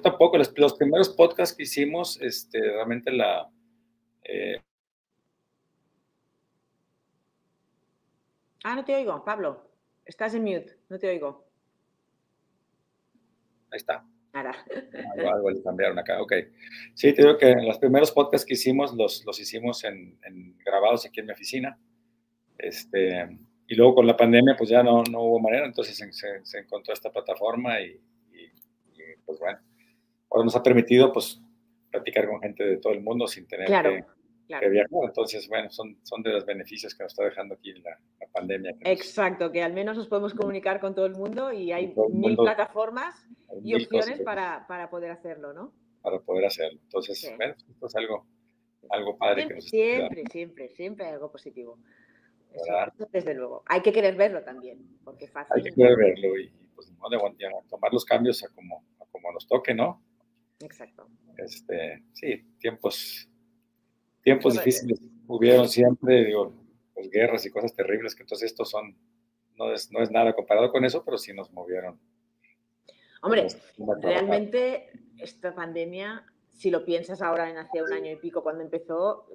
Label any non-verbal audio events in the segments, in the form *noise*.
tampoco, los, los, primeros podcasts que hicimos, este, realmente la... Eh... Ah, no te oigo, Pablo. Estás en mute, no te oigo. Ahí está. Ahora. Algo, algo le cambiaron acá, ok. Sí, te digo que los primeros podcasts que hicimos los, los hicimos en, en, grabados aquí en mi oficina. Este, y luego con la pandemia pues ya no, no hubo manera, entonces se, se, se encontró esta plataforma y, y, y, pues bueno, ahora nos ha permitido pues platicar con gente de todo el mundo sin tener claro. que, Claro. que viajar. Entonces, bueno, son, son de los beneficios que nos está dejando aquí la, la pandemia. Que nos- Exacto, que al menos nos podemos comunicar con todo el mundo y hay mil plataformas hay y mil opciones que- para, para poder hacerlo, ¿no? para poder hacerlo. Entonces, Sí. bueno, esto es algo, algo padre que Siempre, nos está siempre, siempre, siempre hay algo positivo. Eso, desde luego. Hay que querer verlo también, porque fácil. Hay que poder verlo y, pues, no, de, tomar los cambios a como, a como nos toque, ¿no? Exacto. Este, sí, tiempos, tiempos difíciles hubieron siempre, digo, pues guerras y cosas terribles, que entonces estos son, no es, no es nada comparado con eso, pero sí nos movieron. Hombre, realmente esta pandemia, si lo piensas ahora en hace un año y pico cuando empezó,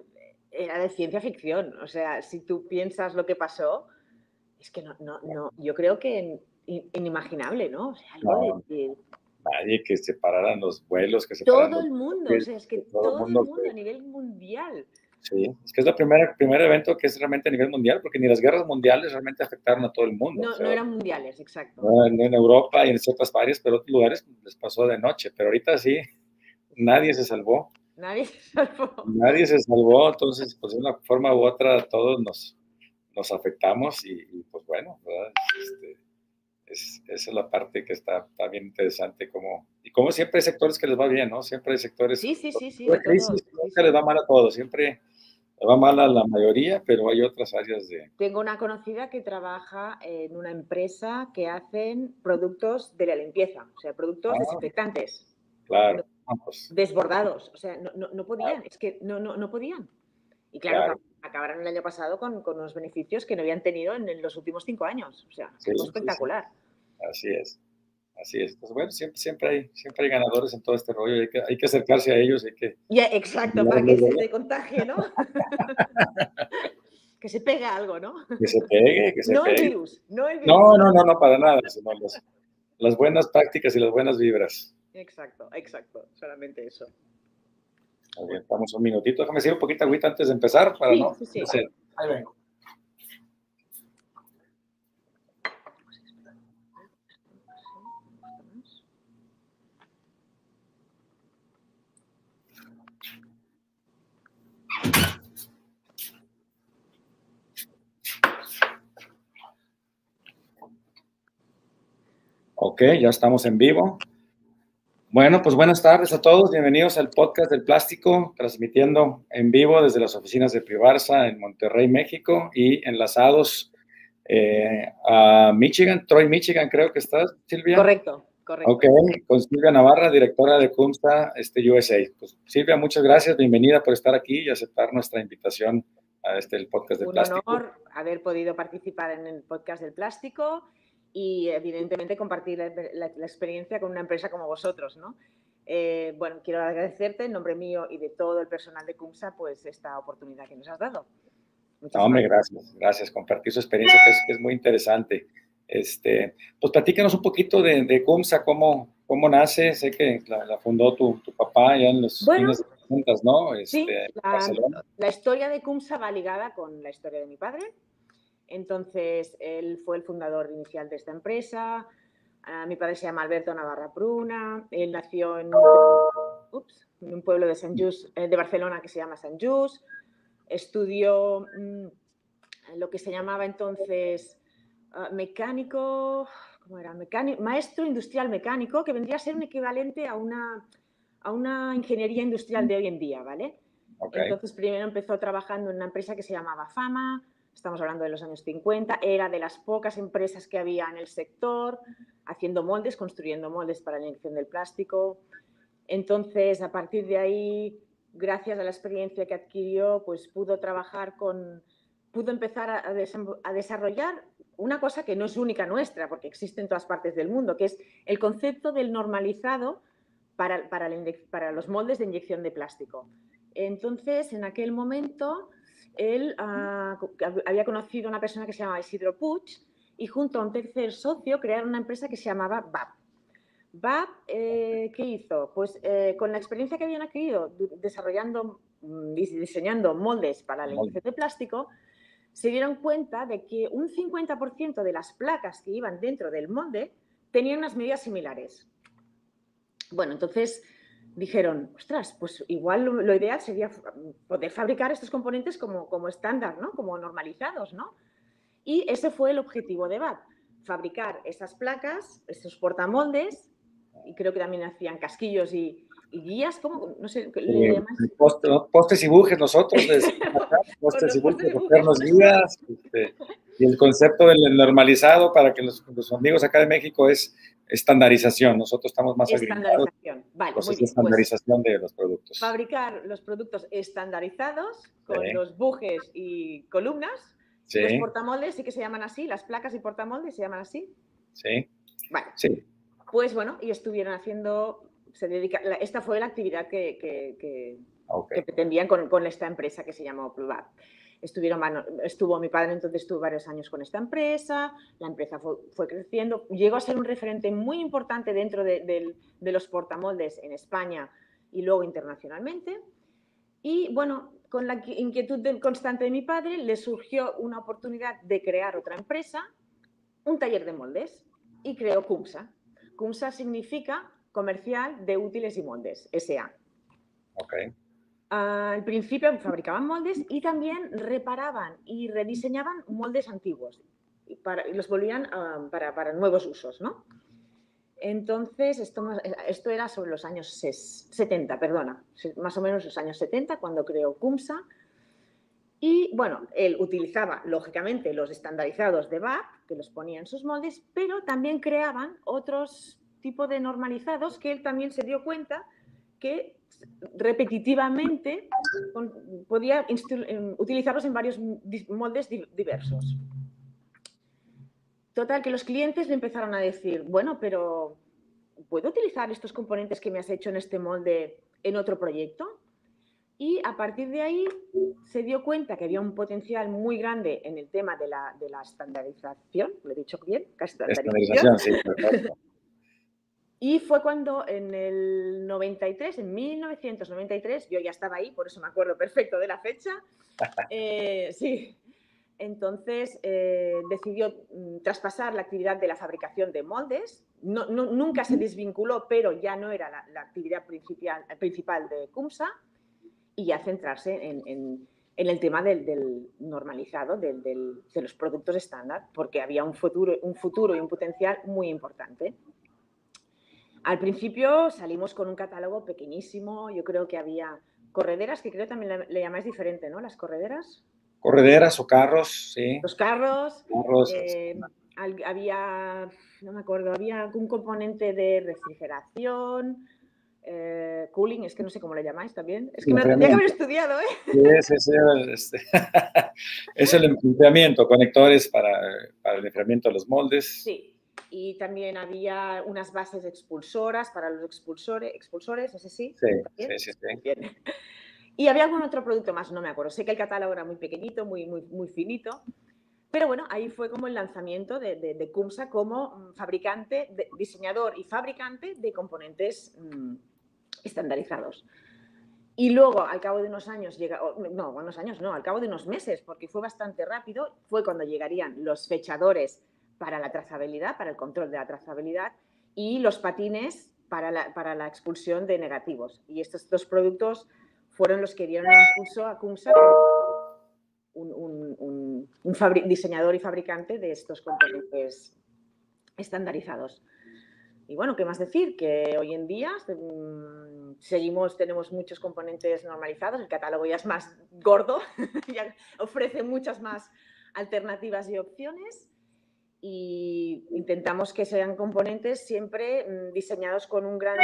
era de ciencia ficción. O sea, si tú piensas lo que pasó, es que no, no, no yo creo que in- inimaginable, ¿no? O sea, algo de- de, Nadie que se pararan los vuelos, que se todo pararan el mundo, o sea, es que todo el todo el mundo mundo que- a nivel mundial. Sí, es que es el primer, primer evento que es realmente a nivel mundial, porque ni las guerras mundiales realmente afectaron a todo el mundo. No, O sea, no eran mundiales, exacto. no en, en Europa y en ciertas áreas, pero otros lugares les pasó de noche. Pero ahorita sí, nadie se salvó. Nadie se salvó. Nadie se salvó, entonces, pues de una forma u otra, todos nos, nos afectamos y, y, pues bueno, ¿verdad? Este, es, esa es la parte que está, está bien interesante. Como, y como siempre hay sectores que les va bien, ¿no? Siempre hay sectores. Sí, sí, sí, sí. Crisis sí, sí. les va mal a todos, siempre le va mal a la mayoría, pero hay otras áreas de. Tengo una conocida que trabaja en una empresa que hacen productos de la limpieza, o sea, productos Ah. desinfectantes, Claro, desbordados, o sea, no, no, no podían, es que no, no, no podían. Y claro, Claro. acabaron el año pasado con, con unos beneficios que no habían tenido en, en los últimos cinco años, o sea, Sí, sí. Así es. Así es. Pues bueno, siempre, siempre, hay, siempre hay ganadores en todo este rollo. Hay que, hay que acercarse a ellos, hay que. Ya, exacto, para que se te contagie, ¿no? *laughs* que se pega algo, ¿no? Que se pegue, que se No el pegue. virus, no el virus. No, no, no, no, para nada, sino las, las buenas prácticas y las buenas vibras. Exacto, exacto, solamente eso. Muy bien, Estamos un minutito. Déjame decir un poquito agüita antes de empezar para Sí, no. sí, sí. Ahí vengo. Ok, ya estamos en vivo. Bueno, pues buenas tardes a todos. Bienvenidos al podcast del plástico, transmitiendo en vivo desde las oficinas de Privarsa en Monterrey, México, y enlazados eh, a Michigan, Troy, Michigan, creo que estás, Silvia. Correcto, correcto. Ok, con Silvia Navarra, directora de CUMSA este, USA. Pues, Silvia, muchas gracias, bienvenida por estar aquí y aceptar nuestra invitación a este el podcast del Un plástico. honor haber podido participar en el podcast del plástico y evidentemente compartir la, la- la experiencia con una empresa como vosotros, ¿no? Eh, bueno, quiero agradecerte en nombre mío y de todo el personal de CUMSA pues esta oportunidad que nos has dado. No, Muchísimas hombre, gracias, gracias. Compartir su experiencia que es, que es muy interesante. Este, pues platícanos un poquito de, de CUMSA, cómo, cómo nace. Sé que la, la fundó tu, tu papá ya en los Bueno, fines de 60, ¿no? Este, Sí, la, la historia de CUMSA va ligada con la historia de mi padre. Entonces, él fue el fundador inicial de esta empresa. Ah, mi padre se llama Alberto Navarra Pruna. Él nació en un, ups, en un pueblo de, Sant Just, eh, de Barcelona que se llama Sant Just. Estudió mm, lo que se llamaba entonces ah, mecánico, ¿cómo era? Mecánico, maestro industrial mecánico, que vendría a ser un equivalente a una, a una ingeniería industrial de hoy en día, ¿vale? Entonces, primero empezó trabajando en una empresa que se llamaba Fama, estamos hablando de los años 50, era de las pocas empresas que había en el sector, haciendo moldes, construyendo moldes para la inyección del plástico. Entonces, a partir de ahí, gracias a la experiencia que adquirió, pues pudo trabajar con, pudo empezar a, a desarrollar una cosa que no es única nuestra, porque existe en todas partes del mundo, que es el concepto del normalizado para, para, los moldes de inyección de plástico. Entonces, en aquel momento, él ah, había conocido a una persona que se llamaba Isidro Puig y junto a un tercer socio crearon una empresa que se llamaba BAP. BAP, eh, ¿qué hizo? Pues eh, con la experiencia que habían adquirido desarrollando mm, y diseñando moldes para la inyección de plástico, se dieron cuenta de que un 50% de las placas que iban dentro del molde tenían unas medidas similares. Bueno, entonces dijeron, ostras, pues igual lo, ideal sería poder fabricar estos componentes como, como estándar, ¿no? Como normalizados, ¿no? Y ese fue el objetivo de BAT, fabricar esas placas, esos portamoldes, y creo que también hacían casquillos y, guías, ¿cómo? No sé, ¿le postes y bujes nosotros, *laughs* postes y bujes, hacernos guías, este, y el concepto del normalizado para que los, los amigos acá de México es estandarización. Nosotros estamos más Estandarización, vale. Pues muy estandarización de los productos. Fabricar los productos estandarizados con los bujes y columnas. Los portamoldes sí que se llaman así, las placas y portamoldes se llaman así. Sí. Vale. Sí. Pues bueno, y estuvieron haciendo, se dedica, esta fue la actividad que, que, pretendían con, con, esta empresa que se llamó Pluvat. Estuvieron, estuvo mi padre, entonces estuvo varios años con esta empresa, la empresa fue, creciendo, llegó a ser un referente muy importante dentro de, los portamoldes en España y luego internacionalmente. Y bueno, con la inquietud constante de mi padre, le surgió una oportunidad de crear otra empresa, un taller de moldes, y creó CUMSA. CUMSA significa Comercial de Útiles y Moldes, SA. Okay. Al principio fabricaban moldes y también reparaban y rediseñaban moldes antiguos y, los volvían ah, para, nuevos usos, ¿no? Entonces, esto, esto era sobre los años 70, perdona, más o menos los años 70, cuando creó CUMSA. Y bueno, él utilizaba, lógicamente, los estandarizados de BAP, que los ponía en sus moldes, pero también creaban otros tipos de normalizados que él también se dio cuenta que repetitivamente podía utilizarlos en varios moldes diversos. Total, que los clientes le empezaron a decir, bueno, pero ¿puedo utilizar estos componentes que me has hecho en este molde en otro proyecto? Y a partir de ahí se dio cuenta que había un potencial muy grande en el tema de la, de la estandarización, lo he dicho bien, estandarización. sí, y fue cuando en el 93, en 1993, yo ya estaba ahí, por eso me acuerdo perfecto de la fecha. *laughs* Eh, sí, entonces eh, decidió mm, traspasar la actividad de la fabricación de moldes. No, nunca se desvinculó, pero ya no era la, actividad principal, principal, de CUMSA y ya centrarse en, el tema del, normalizado, de los productos estándar, porque había un futuro, un futuro y un potencial muy importante. Al principio salimos con un catálogo pequeñísimo, yo creo que había correderas, que creo también le, llamáis diferente, ¿no? Las correderas. Correderas o carros, sí. Los carros. Eh, había, no me acuerdo, había un componente de refrigeración, eh, cooling, es que no sé cómo le llamáis también. Es que me tendría que haber estudiado, ¿eh? Sí, es, este, *laughs* es el enfriamiento, conectores para, para el enfriamiento de los moldes. Sí, y también había unas bases expulsoras para los expulsores, expulsores ¿ese sí? Sí, sí, *laughs* sí. Y había algún otro producto más, no me acuerdo. Sé que el catálogo era muy pequeñito, muy, muy, muy finito. Pero bueno, ahí fue como el lanzamiento de, de, CUMSA como mm, fabricante, diseñador y fabricante de componentes mm, estandarizados. Y luego, al cabo de unos años, llega, no, unos años no, al cabo de unos meses, porque fue bastante rápido, fue cuando llegarían los fechadores para la trazabilidad, para el control de la trazabilidad, y los patines para la, para la expulsión de negativos. Y estos dos productos fueron los que dieron impulso a CUMSA, un, un, diseñador y fabricante de estos componentes estandarizados. Y bueno, ¿qué más decir? Que hoy en día mm, seguimos, tenemos muchos componentes normalizados, el catálogo ya es más gordo, *laughs* ya ofrece muchas más alternativas y opciones y intentamos que sean componentes siempre mm, diseñados con un gran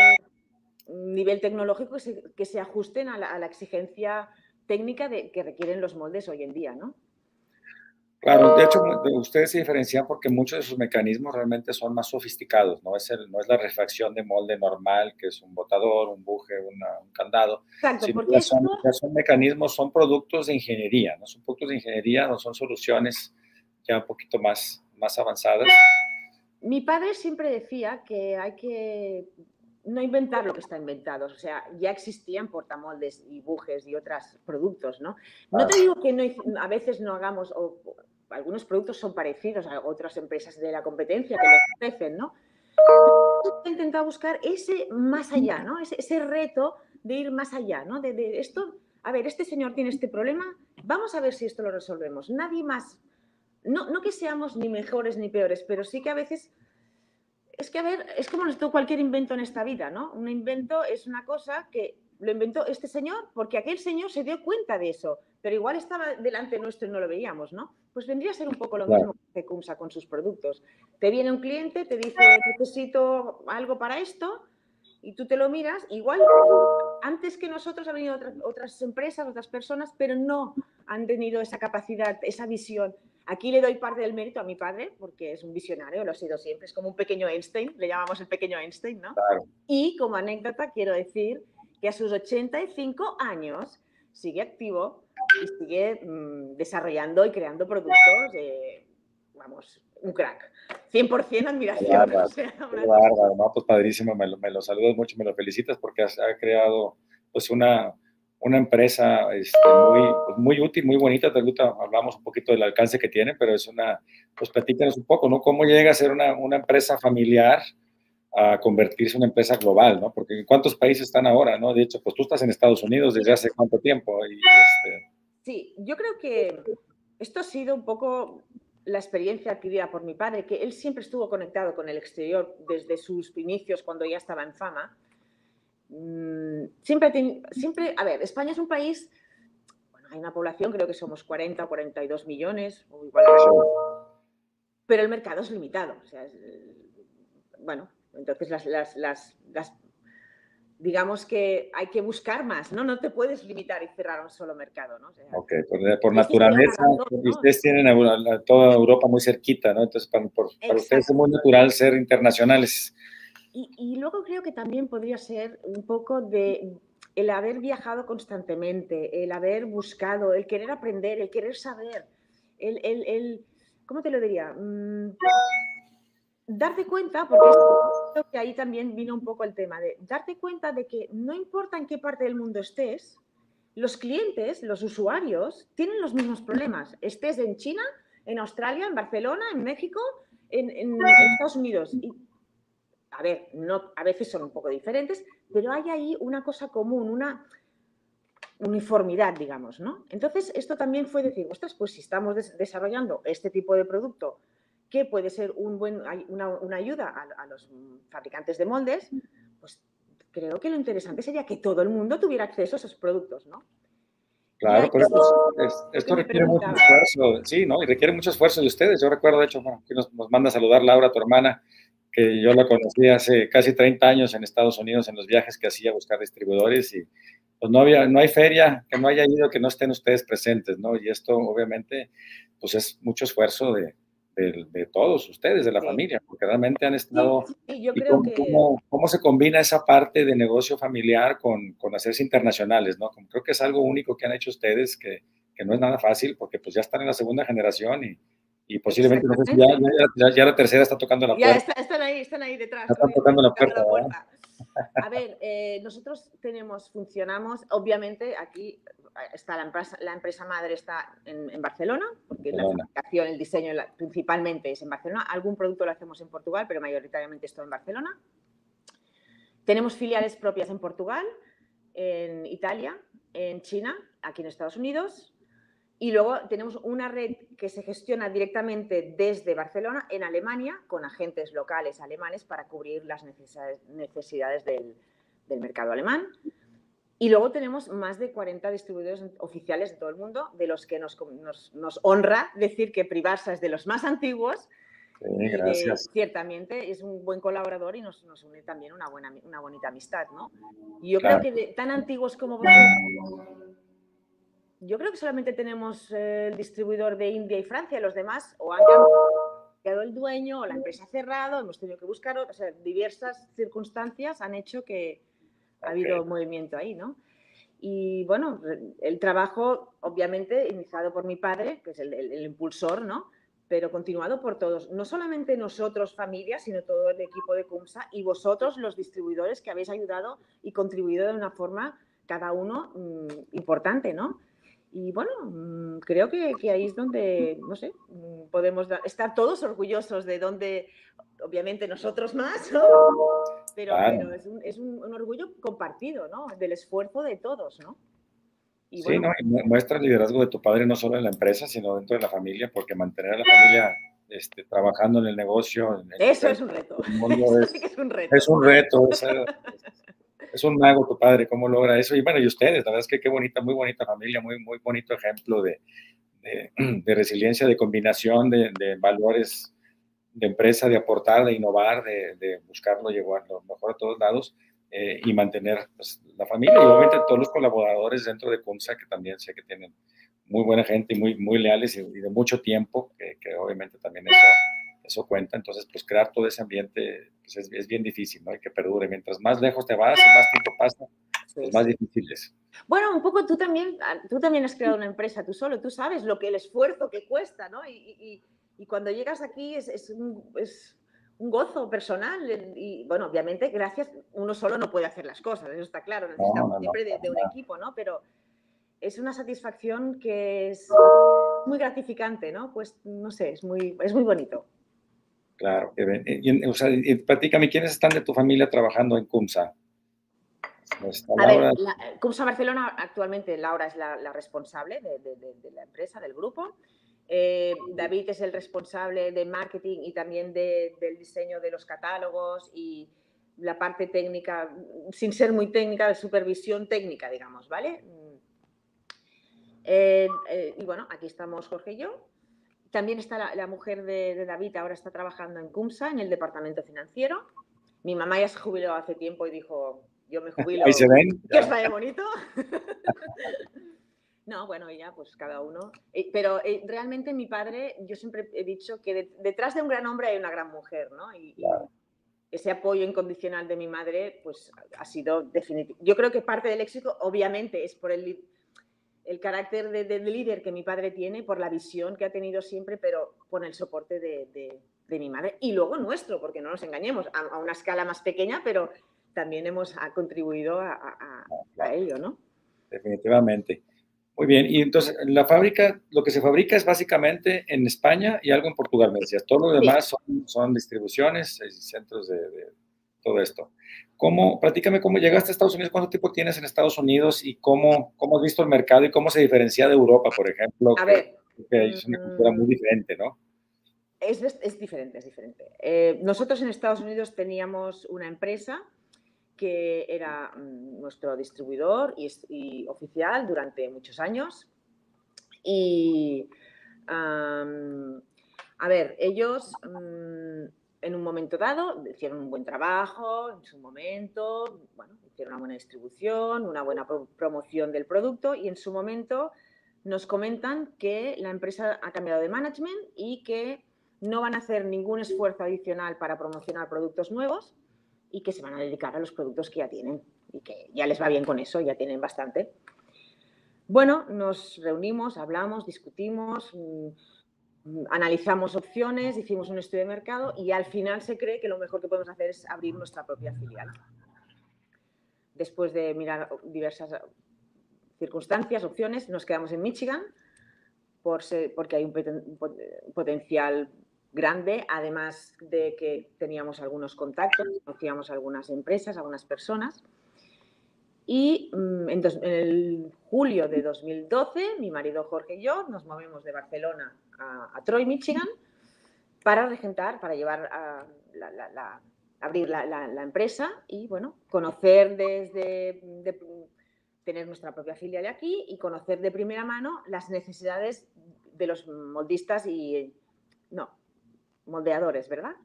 nivel tecnológico que se, ajusten a la, exigencia técnica de, que requieren los moldes hoy en día, ¿no? Claro, de hecho, ustedes se diferencian porque muchos de sus mecanismos realmente son más sofisticados, no es, el, no es la refracción de molde normal, que es un botador, un buje, un candado. Exacto, porque son, son, mecanismos, son productos de ingeniería, no son productos de ingeniería, no son soluciones ya un poquito más, más avanzadas. Mi padre siempre decía que hay que no inventar lo que está inventado, o sea, ya existían portamoldes y bujes y otros productos, ¿no? No te digo que no, a veces no hagamos, o algunos productos son parecidos a otras empresas de la competencia que los ofrecen, ¿no? He intentado buscar ese más allá, ¿no? Ese, reto de ir más allá, ¿no? De, de, esto, a ver, este señor tiene este problema, vamos a ver si esto lo resolvemos. Nadie más, no, no que seamos ni mejores ni peores, pero sí que a veces es que, a ver, es como cualquier invento en esta vida, ¿no? Un invento es una cosa que lo inventó este señor porque aquel señor se dio cuenta de eso, pero igual estaba delante nuestro y no lo veíamos, ¿no? Pues vendría a ser un poco lo mismo que Cumsa con sus productos. Te viene un cliente, te dice, necesito algo para esto, y tú te lo miras, igual antes que nosotros han venido otras, otras empresas, otras personas, pero no han tenido esa capacidad, esa visión. Aquí le doy parte del mérito a mi padre, porque es un visionario, lo ha sido siempre, es como un pequeño Einstein, le llamamos el pequeño Einstein, ¿no? Y como anécdota quiero decir que a sus 85 años sigue activo y sigue mm, desarrollando y creando productos, vamos, un crack. 100% admiración. Qué *laughs* pues padrísimo, me lo, me lo saludas mucho, me lo felicitas porque has, ha creado pues una una empresa este, muy, pues, muy útil, muy bonita. Ahorita hablamos un poquito del alcance que tiene, pero es una, pues platícanos un poco, ¿no? ¿Cómo llega a ser una, una empresa familiar a convertirse en una empresa global, ¿no? Porque ¿en cuántos países están ahora, ¿no? De hecho, pues tú estás en Estados Unidos desde hace cuánto tiempo. Este... Sí, yo creo que esto ha sido un poco la experiencia adquirida por mi padre, que él siempre estuvo conectado con el exterior desde sus inicios cuando ya estaba en fama Mm, siempre, siempre, a ver, España es un país, bueno, hay una población, creo que somos 40 o 42 millones, o igual, pero el mercado es limitado. O sea, bueno, entonces las, las, digamos que hay que buscar más, ¿no? No te puedes limitar y cerrar un solo mercado, ¿no? ok, por, naturaleza, ustedes tienen a, toda Europa muy cerquita, ¿no? Entonces, para, para ustedes es muy natural ser internacionales. Y, luego creo que también podría ser un poco de el haber viajado constantemente, el haber buscado, el querer aprender, el querer saber, el, el, el ¿cómo te lo diría? Mm, darte cuenta, porque ahí también vino un poco el tema, de darte cuenta de que no importa en qué parte del mundo estés, los clientes, los usuarios, tienen los mismos problemas. Estés en China, en Australia, en Barcelona, en México, en, Estados Unidos. A ver, no, a veces son un poco diferentes, pero hay ahí una cosa común, una uniformidad, digamos, ¿no? Entonces, esto también fue decir, ostras, pues si estamos desarrollando este tipo de producto que puede ser un buen, una, ayuda a, los fabricantes de moldes, pues creo que lo interesante sería que todo el mundo tuviera acceso a esos productos, ¿no? Claro, pero esto, requiere mucho esfuerzo, sí, ¿no? Y requiere mucho esfuerzo de ustedes. Yo recuerdo, de hecho, bueno, aquí nos, nos manda a saludar Laura, tu hermana, que yo la conocí hace casi 30 años en Estados Unidos en los viajes que hacía a buscar distribuidores y pues no, había, no hay feria que no haya ido que no estén ustedes presentes, ¿no? Y esto obviamente pues es mucho esfuerzo de, de, todos ustedes, de la familia, porque realmente han estado... yo creo que... cómo, se combina esa parte de negocio familiar con, con hacerse internacionales, ¿no? creo que es algo único que han hecho ustedes que, que no es nada fácil porque pues ya están en la segunda generación y y posiblemente no sé si ya, ya, la tercera está tocando la puerta. Ya están ahí, están ahí detrás. están tocando la puerta. A ver, eh, nosotros tenemos, funcionamos, obviamente aquí está la empresa, la empresa madre está en, Barcelona, porque la fabricación, el diseño principalmente es en Barcelona. Algún producto lo hacemos en Portugal, pero mayoritariamente esto en Barcelona. Tenemos filiales propias en Portugal, en Italia, en China, aquí en Estados Unidos, y luego tenemos una red que se gestiona directamente desde Barcelona en Alemania con agentes locales alemanes para cubrir las necesidades del, mercado alemán. Y luego tenemos más de 40 distribuidores oficiales de todo el mundo, de los que nos, honra decir que Privarsa es de los más antiguos. Sí, gracias. ciertamente es un buen colaborador y nos, une también una, buena, una bonita amistad. ¿no? Y yo creo que tan antiguos como vosotros yo creo que solamente tenemos eh, el distribuidor de India y Francia, los demás o han cambiado el dueño o la empresa ha cerrado, hemos tenido que buscar, o sea, diversas circunstancias han hecho que ha habido movimiento ahí, ¿no? Y bueno, el trabajo, obviamente, iniciado por mi padre, que es el, impulsor, ¿no? Pero continuado por todos, no solamente nosotros, familias, sino todo el equipo de CUMSA y vosotros, los distribuidores, que habéis ayudado y contribuido de una forma, cada uno, mm, importante, ¿no? Y bueno, mm, creo que, ahí es donde, no sé, mm, podemos estar todos orgullosos de donde, obviamente nosotros más, ¿no? Pero, es, un, es un, orgullo compartido, ¿no? Del esfuerzo de todos, ¿no? sí, ¿no? Y muestra el liderazgo de tu padre no solo en la empresa, sino dentro de la familia, porque mantener a la familia este, trabajando en el negocio. Eso es un reto. *laughs* Es, es, un reto. Es un reto es un *laughs* mago tu padre, cómo logra eso. Y bueno, y ustedes, la verdad es que qué bonita, muy bonita familia, muy, muy bonito ejemplo de, de, *clears throat* resiliencia, de combinación de, de, valores de empresa, de aportar, de innovar, de, buscarlo, llevar lo mejor a todos lados eh, y mantener pues, la familia. Y obviamente todos los colaboradores dentro de CUMSA, que también sé que tienen muy buena gente y muy, muy leales y, de mucho tiempo, que, que obviamente también eso eso cuenta. Entonces, pues crear todo ese ambiente pues, es, bien difícil, ¿no? hay que perdure. Mientras más lejos te vas y más tiempo pasa, pues más difícil es. Bueno, un poco tú también, ah, tú también has creado una empresa tú solo, tú sabes lo que el esfuerzo que cuesta, ¿no? Y, y, cuando llegas aquí es, es, un, es, un, gozo personal. Y bueno, obviamente, gracias, uno solo no puede hacer las cosas, eso está claro, necesitamos siempre de, de un equipo, ¿no? Pero es una satisfacción que es muy gratificante, ¿no? Pues no sé, es muy, es muy bonito. Claro, y, o sea, platícame, ¿quiénes están de tu familia trabajando en CUMSA? A ver, CUMSA Barcelona actualmente Laura es la, responsable de, la empresa, del grupo. Eh, David es el responsable de marketing y también del diseño de los catálogos y la parte técnica, sin ser muy técnica, de supervisión técnica, digamos, ¿vale? Eh, eh, y bueno, aquí estamos Jorge y yo. También está la, mujer de, David, ahora está trabajando en CUMSA, en el departamento financiero. Mi mamá ya se jubiló hace tiempo y dijo, yo me *laughs* jubilo. Ahí se ven. *laughs* Que os vaya bonito. *laughs* no, bueno, ya, pues cada uno. Eh, pero eh, realmente mi padre, yo siempre he dicho que detrás de un gran hombre hay una gran mujer, ¿no? Y, ese apoyo incondicional de mi madre, pues ha sido definitivo. Yo creo que parte del éxito, obviamente, es por el el carácter de, líder que mi padre tiene, por la visión que ha tenido siempre, pero con el soporte de, mi madre y luego nuestro, porque no nos engañemos, a, una escala más pequeña, pero también hemos contribuido a, ello, ¿no? Definitivamente. Muy bien, y entonces la fábrica, lo que se fabrica es básicamente en España y algo en Portugal, me decías. Todo lo demás son, son, distribuciones, centros de, todo esto. ¿Cómo, platícame cómo llegaste a Estados Unidos, cuánto tiempo tienes en Estados Unidos y cómo, cómo has visto el mercado y cómo se diferencia de Europa, por ejemplo? A ver. es una cultura muy diferente, ¿no? Es, es diferente, es diferente. Eh, nosotros en Estados Unidos teníamos una empresa que era mm, nuestro distribuidor y, oficial durante muchos años. Y, a ver, ellos... Mm, en un momento dado hicieron un buen trabajo, en su momento, bueno, hicieron una buena distribución, una buena promoción del producto y en su momento nos comentan que la empresa ha cambiado de management y que no van a hacer ningún esfuerzo adicional para promocionar productos nuevos y que se van a dedicar a los productos que ya tienen y que ya les va bien con eso, ya tienen bastante. Bueno, nos reunimos, hablamos, discutimos, mm, analizamos opciones, hicimos un estudio de mercado y al final se cree que lo mejor que podemos hacer es abrir nuestra propia filial. Después de mirar diversas circunstancias, opciones, nos quedamos en Michigan por porque hay un potencial grande, además de que teníamos algunos contactos, conocíamos algunas empresas, algunas personas. Y en, en, el julio de 2012, mi marido Jorge y yo nos movemos de Barcelona a, Troy, Michigan, para regentar, para llevar a abrir la, empresa y, bueno, conocer desde, tener nuestra propia filial aquí y conocer de primera mano las necesidades de los moldistas y, no, moldeadores, ¿verdad?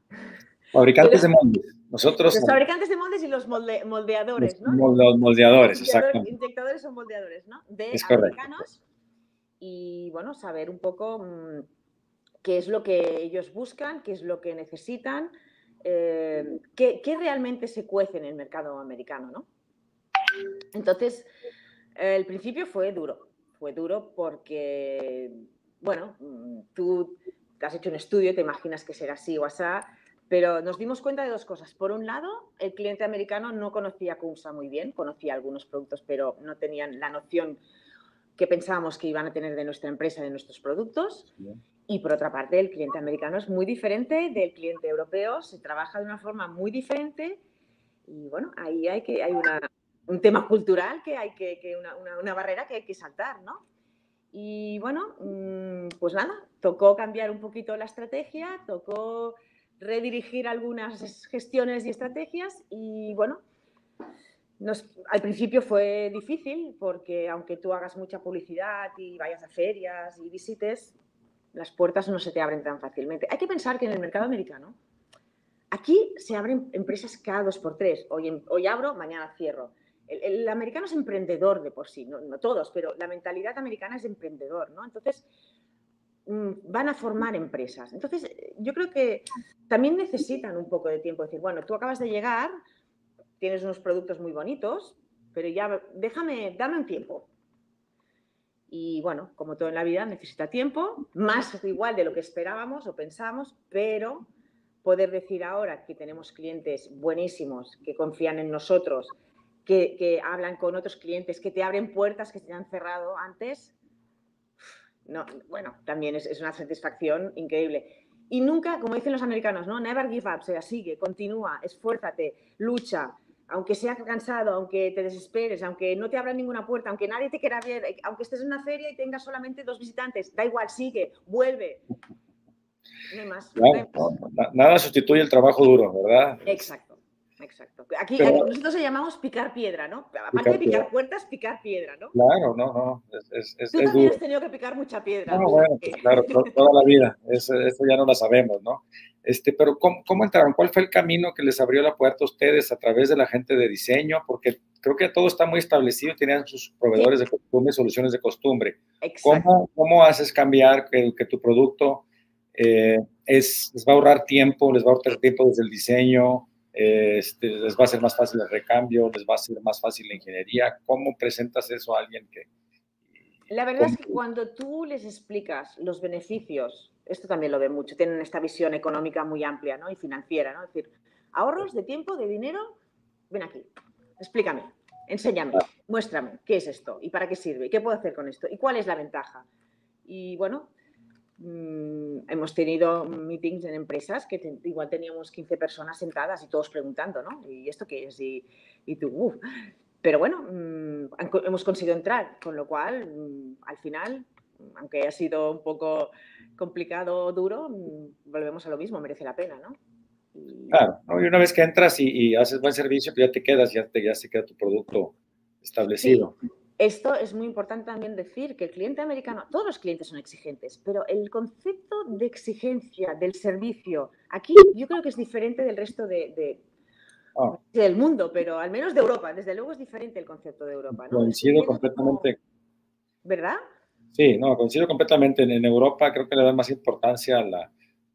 Fabricantes de moldes. Nosotros los fabricantes de moldes y los moldeadores, ¿no? Los moldeadores, exacto. Inyectadores o moldeadores, ¿no? De americanos y, bueno, saber un poco mm, qué es lo que ellos buscan, qué es lo que necesitan, eh, qué, realmente se cuece en el mercado americano, ¿no? Entonces, el principio fue duro, fue duro porque, bueno, mm, tú has hecho un estudio, te imaginas que será así o así, pero nos dimos cuenta de dos cosas. Por un lado, el cliente americano no conocía Kunsa muy bien, conocía algunos productos, pero no tenían la noción que pensábamos que iban a tener de nuestra empresa, de nuestros productos. Y por otra parte, el cliente americano es muy diferente del cliente europeo, se trabaja de una forma muy diferente y bueno, ahí hay que hay un tema cultural que hay que, una, barrera que hay que saltar, ¿no? Y bueno, mm, pues nada, tocó cambiar un poquito la estrategia, tocó redirigir algunas gestiones y estrategias y bueno, al principio fue difícil porque aunque tú hagas mucha publicidad y vayas a ferias y visites, las puertas no se te abren tan fácilmente. Hay que pensar que en el mercado americano, aquí se abren empresas cada dos por tres. Hoy, hoy abro, mañana cierro. El, americano es emprendedor de por sí, no, todos, pero la mentalidad americana es emprendedor, ¿no? Entonces, van a formar empresas. Entonces, yo creo que también necesitan un poco de tiempo. Decir, bueno, tú acabas de llegar, tienes unos productos muy bonitos, pero ya déjame, dame un tiempo. Y bueno, como todo en la vida, necesita tiempo, más igual de lo que esperábamos o pensábamos, pero poder decir ahora que tenemos clientes buenísimos, que confían en nosotros, que, hablan con otros clientes, que te abren puertas que se han cerrado antes, no, bueno, también es, es, una satisfacción increíble. Y nunca, como dicen los americanos, ¿no? Never give up, o sea, sigue, continúa, esfuérzate, lucha, aunque sea cansado, aunque te desesperes, aunque no te abran ninguna puerta, aunque nadie te quiera ver, aunque estés en una feria y tengas solamente dos visitantes, da igual, sigue, vuelve. No hay más. nada sustituye el trabajo duro, ¿verdad? Exacto. Exacto. Aquí, nosotros se llamamos picar piedra, ¿no? Aparte de picar puertas, picar piedra, ¿no? Claro, no, no. Es, es, Tú también has tenido que picar mucha piedra. No, bueno, pues claro, toda la vida. *laughs* Eso, ya no la sabemos, ¿no? Este, pero ¿cómo, ¿cómo, entraron? ¿Cuál fue el camino que les abrió la puerta a ustedes a través de la gente de diseño? Porque creo que todo está muy establecido, tenían sus proveedores de costumbre, soluciones de costumbre. ¿Cómo, ¿Cómo, haces cambiar que, que tu producto eh, es, les va a ahorrar tiempo, les va a ahorrar tiempo desde el diseño? Este, les va a ser más fácil el recambio, les va a ser más fácil la ingeniería. ¿Cómo presentas eso a alguien que... La verdad es que cuando tú les explicas los beneficios, esto también lo ven mucho, tienen esta visión económica muy amplia ¿no? y financiera, ¿no? Es decir, ahorros de tiempo, de dinero, ven aquí, explícame, enséñame, muéstrame qué es esto y para qué sirve, qué puedo hacer con esto y cuál es la ventaja. Y bueno, hemos tenido meetings en empresas que igual teníamos 15 personas sentadas y todos preguntando, ¿no? ¿Y esto qué es? Y, tú, Pero bueno, mm, hemos conseguido entrar, con lo cual, mm, al final, aunque haya sido un poco complicado o duro, volvemos a lo mismo, merece la pena, ¿no? Claro, y una vez que entras y, haces buen servicio, pues ya te quedas, ya, te, ya se queda tu producto establecido. Esto es muy importante también decir que el cliente americano, todos los clientes son exigentes, pero el concepto de exigencia del servicio aquí yo creo que es diferente del resto de, ah. del mundo, pero al menos de Europa. Desde luego es diferente el concepto de Europa. Coincido completamente. ¿Verdad? Sí, no, coincido completamente. En, Europa creo que le dan más importancia a la,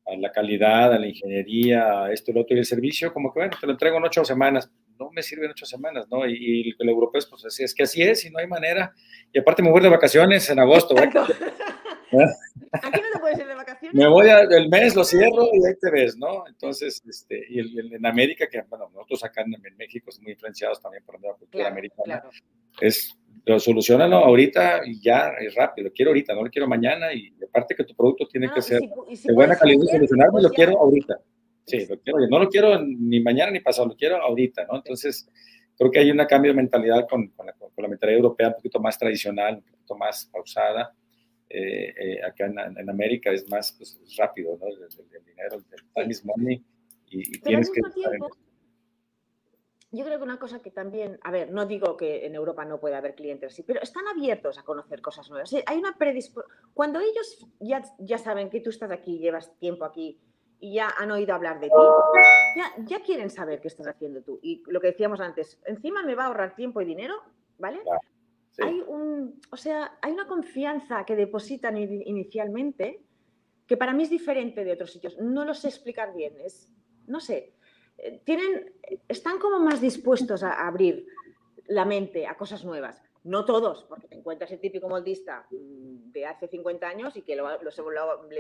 a la calidad, a la ingeniería, a esto, lo otro y el servicio, como que bueno, te lo entrego en ocho semanas no me sirven ocho semanas, ¿no? Y, el europeo es, pues así, es que así es y no hay manera. Y aparte me voy de vacaciones en agosto. *laughs* Aquí no te puedes ir de vacaciones. Me voy del mes, lo cierro y ahí te ves, ¿no? Entonces, este, y en América, que bueno, nosotros acá en, México somos muy influenciados también por la cultura americana, es lo solucionalo ahorita y ya es rápido, lo quiero ahorita, no lo quiero mañana y aparte que tu producto tiene que ser de buena calidad y solucionarlo, lo quiero ahorita. Sí, lo quiero, no lo quiero ni mañana ni pasado, lo quiero ahorita, ¿no? Entonces, creo que hay un cambio de mentalidad con, con, la, con, la, mentalidad europea un poquito más tradicional, un poquito más pausada. Eh, eh, acá en, en, América es más pues, rápido, ¿no? El, dinero, el time is money y, tienes que... Tiempo, yo creo que una cosa que también, a ver, no digo que en Europa no pueda haber clientes así, pero están abiertos a conocer cosas nuevas. Hay una predisposición. Cuando ellos ya, ya saben que tú estás aquí, llevas tiempo aquí, y ya han oído hablar de ti, ya, ya, quieren saber qué estás haciendo tú. Y lo que decíamos antes, encima me va a ahorrar tiempo y dinero, ¿vale? hay un, o sea, hay una confianza que depositan inicialmente que para mí es diferente de otros sitios. No lo sé explicar bien, es, no sé, eh, tienen, están como más dispuestos a abrir la mente a cosas nuevas. No todos, porque te encuentras el típico moldista mm, de hace 50 años y que lo,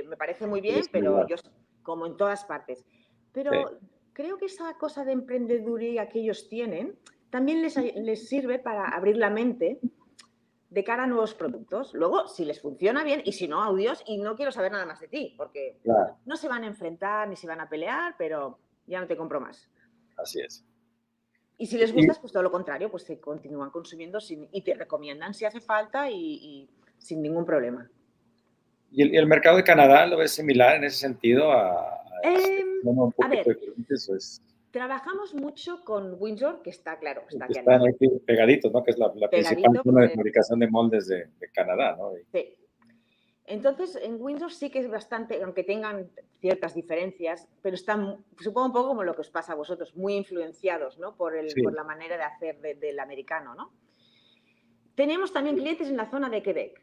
me parece muy bien, pero yo, como en todas partes. Pero creo que esa cosa de emprendeduría que ellos tienen también les, les sirve para abrir la mente de cara a nuevos productos. Luego, si les funciona bien y si no, audios y no quiero saber nada más de ti, porque no se van a enfrentar ni se van a pelear, pero ya no te compro más. Así es. Y si les gusta, pues todo lo contrario, pues se continúan consumiendo y te recomiendan si hace falta y, sin ningún problema. ¿Y el, mercado de Canadá lo ves similar en ese sentido a, eh, a ver, Trabajamos mucho con Windsor, que está claro. Está Están aquí pegaditos, ¿no? Que es la, principal zona de fabricación de moldes de, Canadá, ¿no? Sí. Entonces, en Windsor sí que es bastante, aunque tengan ciertas diferencias, pero están, supongo un poco como lo que os pasa a vosotros, muy influenciados, ¿no? Por, el, por la manera de hacer del americano, ¿no? Tenemos también clientes en la zona de Quebec.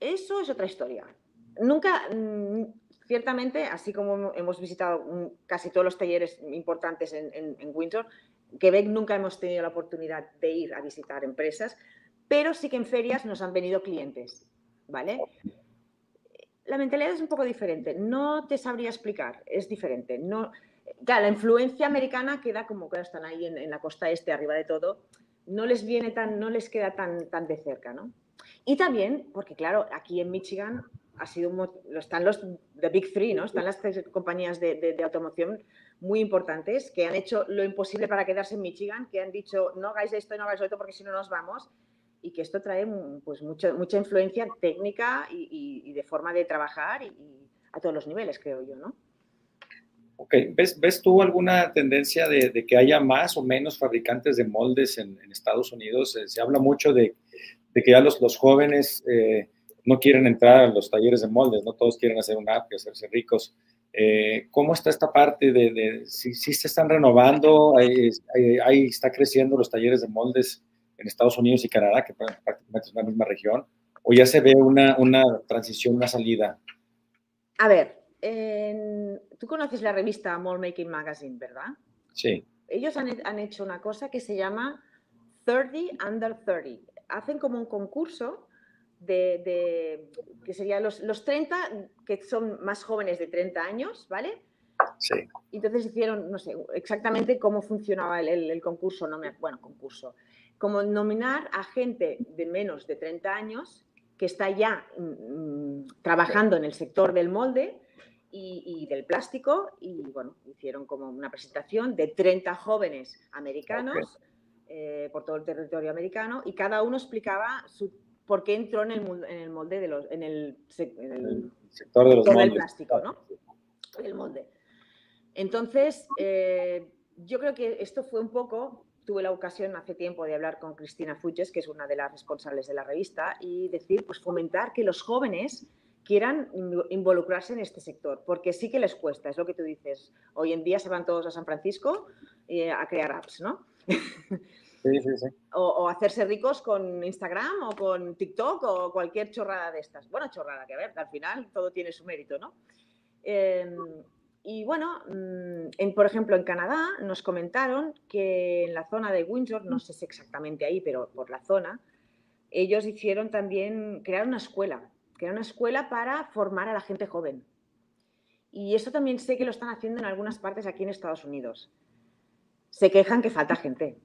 Eso es otra historia. Nunca, mm, ciertamente, así como hemos visitado casi todos los talleres importantes en, Windsor, Quebec nunca hemos tenido la oportunidad de ir a visitar empresas, pero sí que en ferias nos han venido clientes, ¿vale? La mentalidad es un poco diferente, no te sabría explicar, es diferente. No, la influencia americana queda como que están ahí en, la costa este, arriba de todo, no les viene tan, no les queda tan, tan de cerca, ¿no? Y también, porque claro, aquí en Michigan ha sido están los the Big Three, ¿no? Están las tres compañías de, automoción muy importantes que han hecho lo imposible para quedarse en Michigan, que han dicho no hagáis esto y no hagáis esto porque si no nos vamos y que esto trae pues mucha influencia técnica y, de forma de trabajar y, a todos los niveles, creo yo, ¿no? Ok, ¿ves, ves tú alguna tendencia de, que haya más o menos fabricantes de moldes en, Estados Unidos? Eh, se habla mucho de, que ya los, los jóvenes... Eh, no quieren entrar a los talleres de moldes, no todos quieren hacer un app y hacerse ricos. Eh, ¿Cómo está esta parte de, si, se están renovando? Ahí, está creciendo los talleres de moldes en Estados Unidos y Canadá, que prácticamente es una misma región, o ya se ve una, una transición, una salida? A ver, tú conoces la revista Mold Making Magazine, ¿verdad? Sí. Ellos han, han hecho una cosa que se llama 30 Under 30. Hacen como un concurso de, que serían los, los 30, que son más jóvenes de 30 años, ¿vale? Sí. Entonces hicieron, no sé exactamente cómo funcionaba el, concurso, no me, bueno, concurso, como nominar a gente de menos de 30 años que está ya mm, trabajando en el sector del molde y, del plástico y bueno, hicieron como una presentación de 30 jóvenes americanos eh, por todo el territorio americano y cada uno explicaba su por qué entró en el, en el molde de los, en el, sector de los moldes. plástico, ¿no? El molde. Entonces, eh, yo creo que esto fue un poco, tuve la ocasión hace tiempo de hablar con Cristina Fuches, que es una de las responsables de la revista, y decir, pues fomentar que los jóvenes quieran involucrarse en este sector, porque sí que les cuesta, es lo que tú dices. Hoy en día se van todos a San Francisco eh, a crear apps, ¿no? *laughs* O, hacerse ricos con Instagram o con TikTok o cualquier chorrada de estas. Bueno, chorrada, que ver, al final todo tiene su mérito, ¿no? Em, y bueno, mm, en, por ejemplo, en Canadá nos comentaron que en la zona de Windsor, no sé si exactamente ahí, pero por la zona, ellos hicieron también, crearon una escuela, crearon una escuela para formar a la gente joven. Y eso también sé que lo están haciendo en algunas partes aquí en Estados Unidos. Se quejan que falta gente,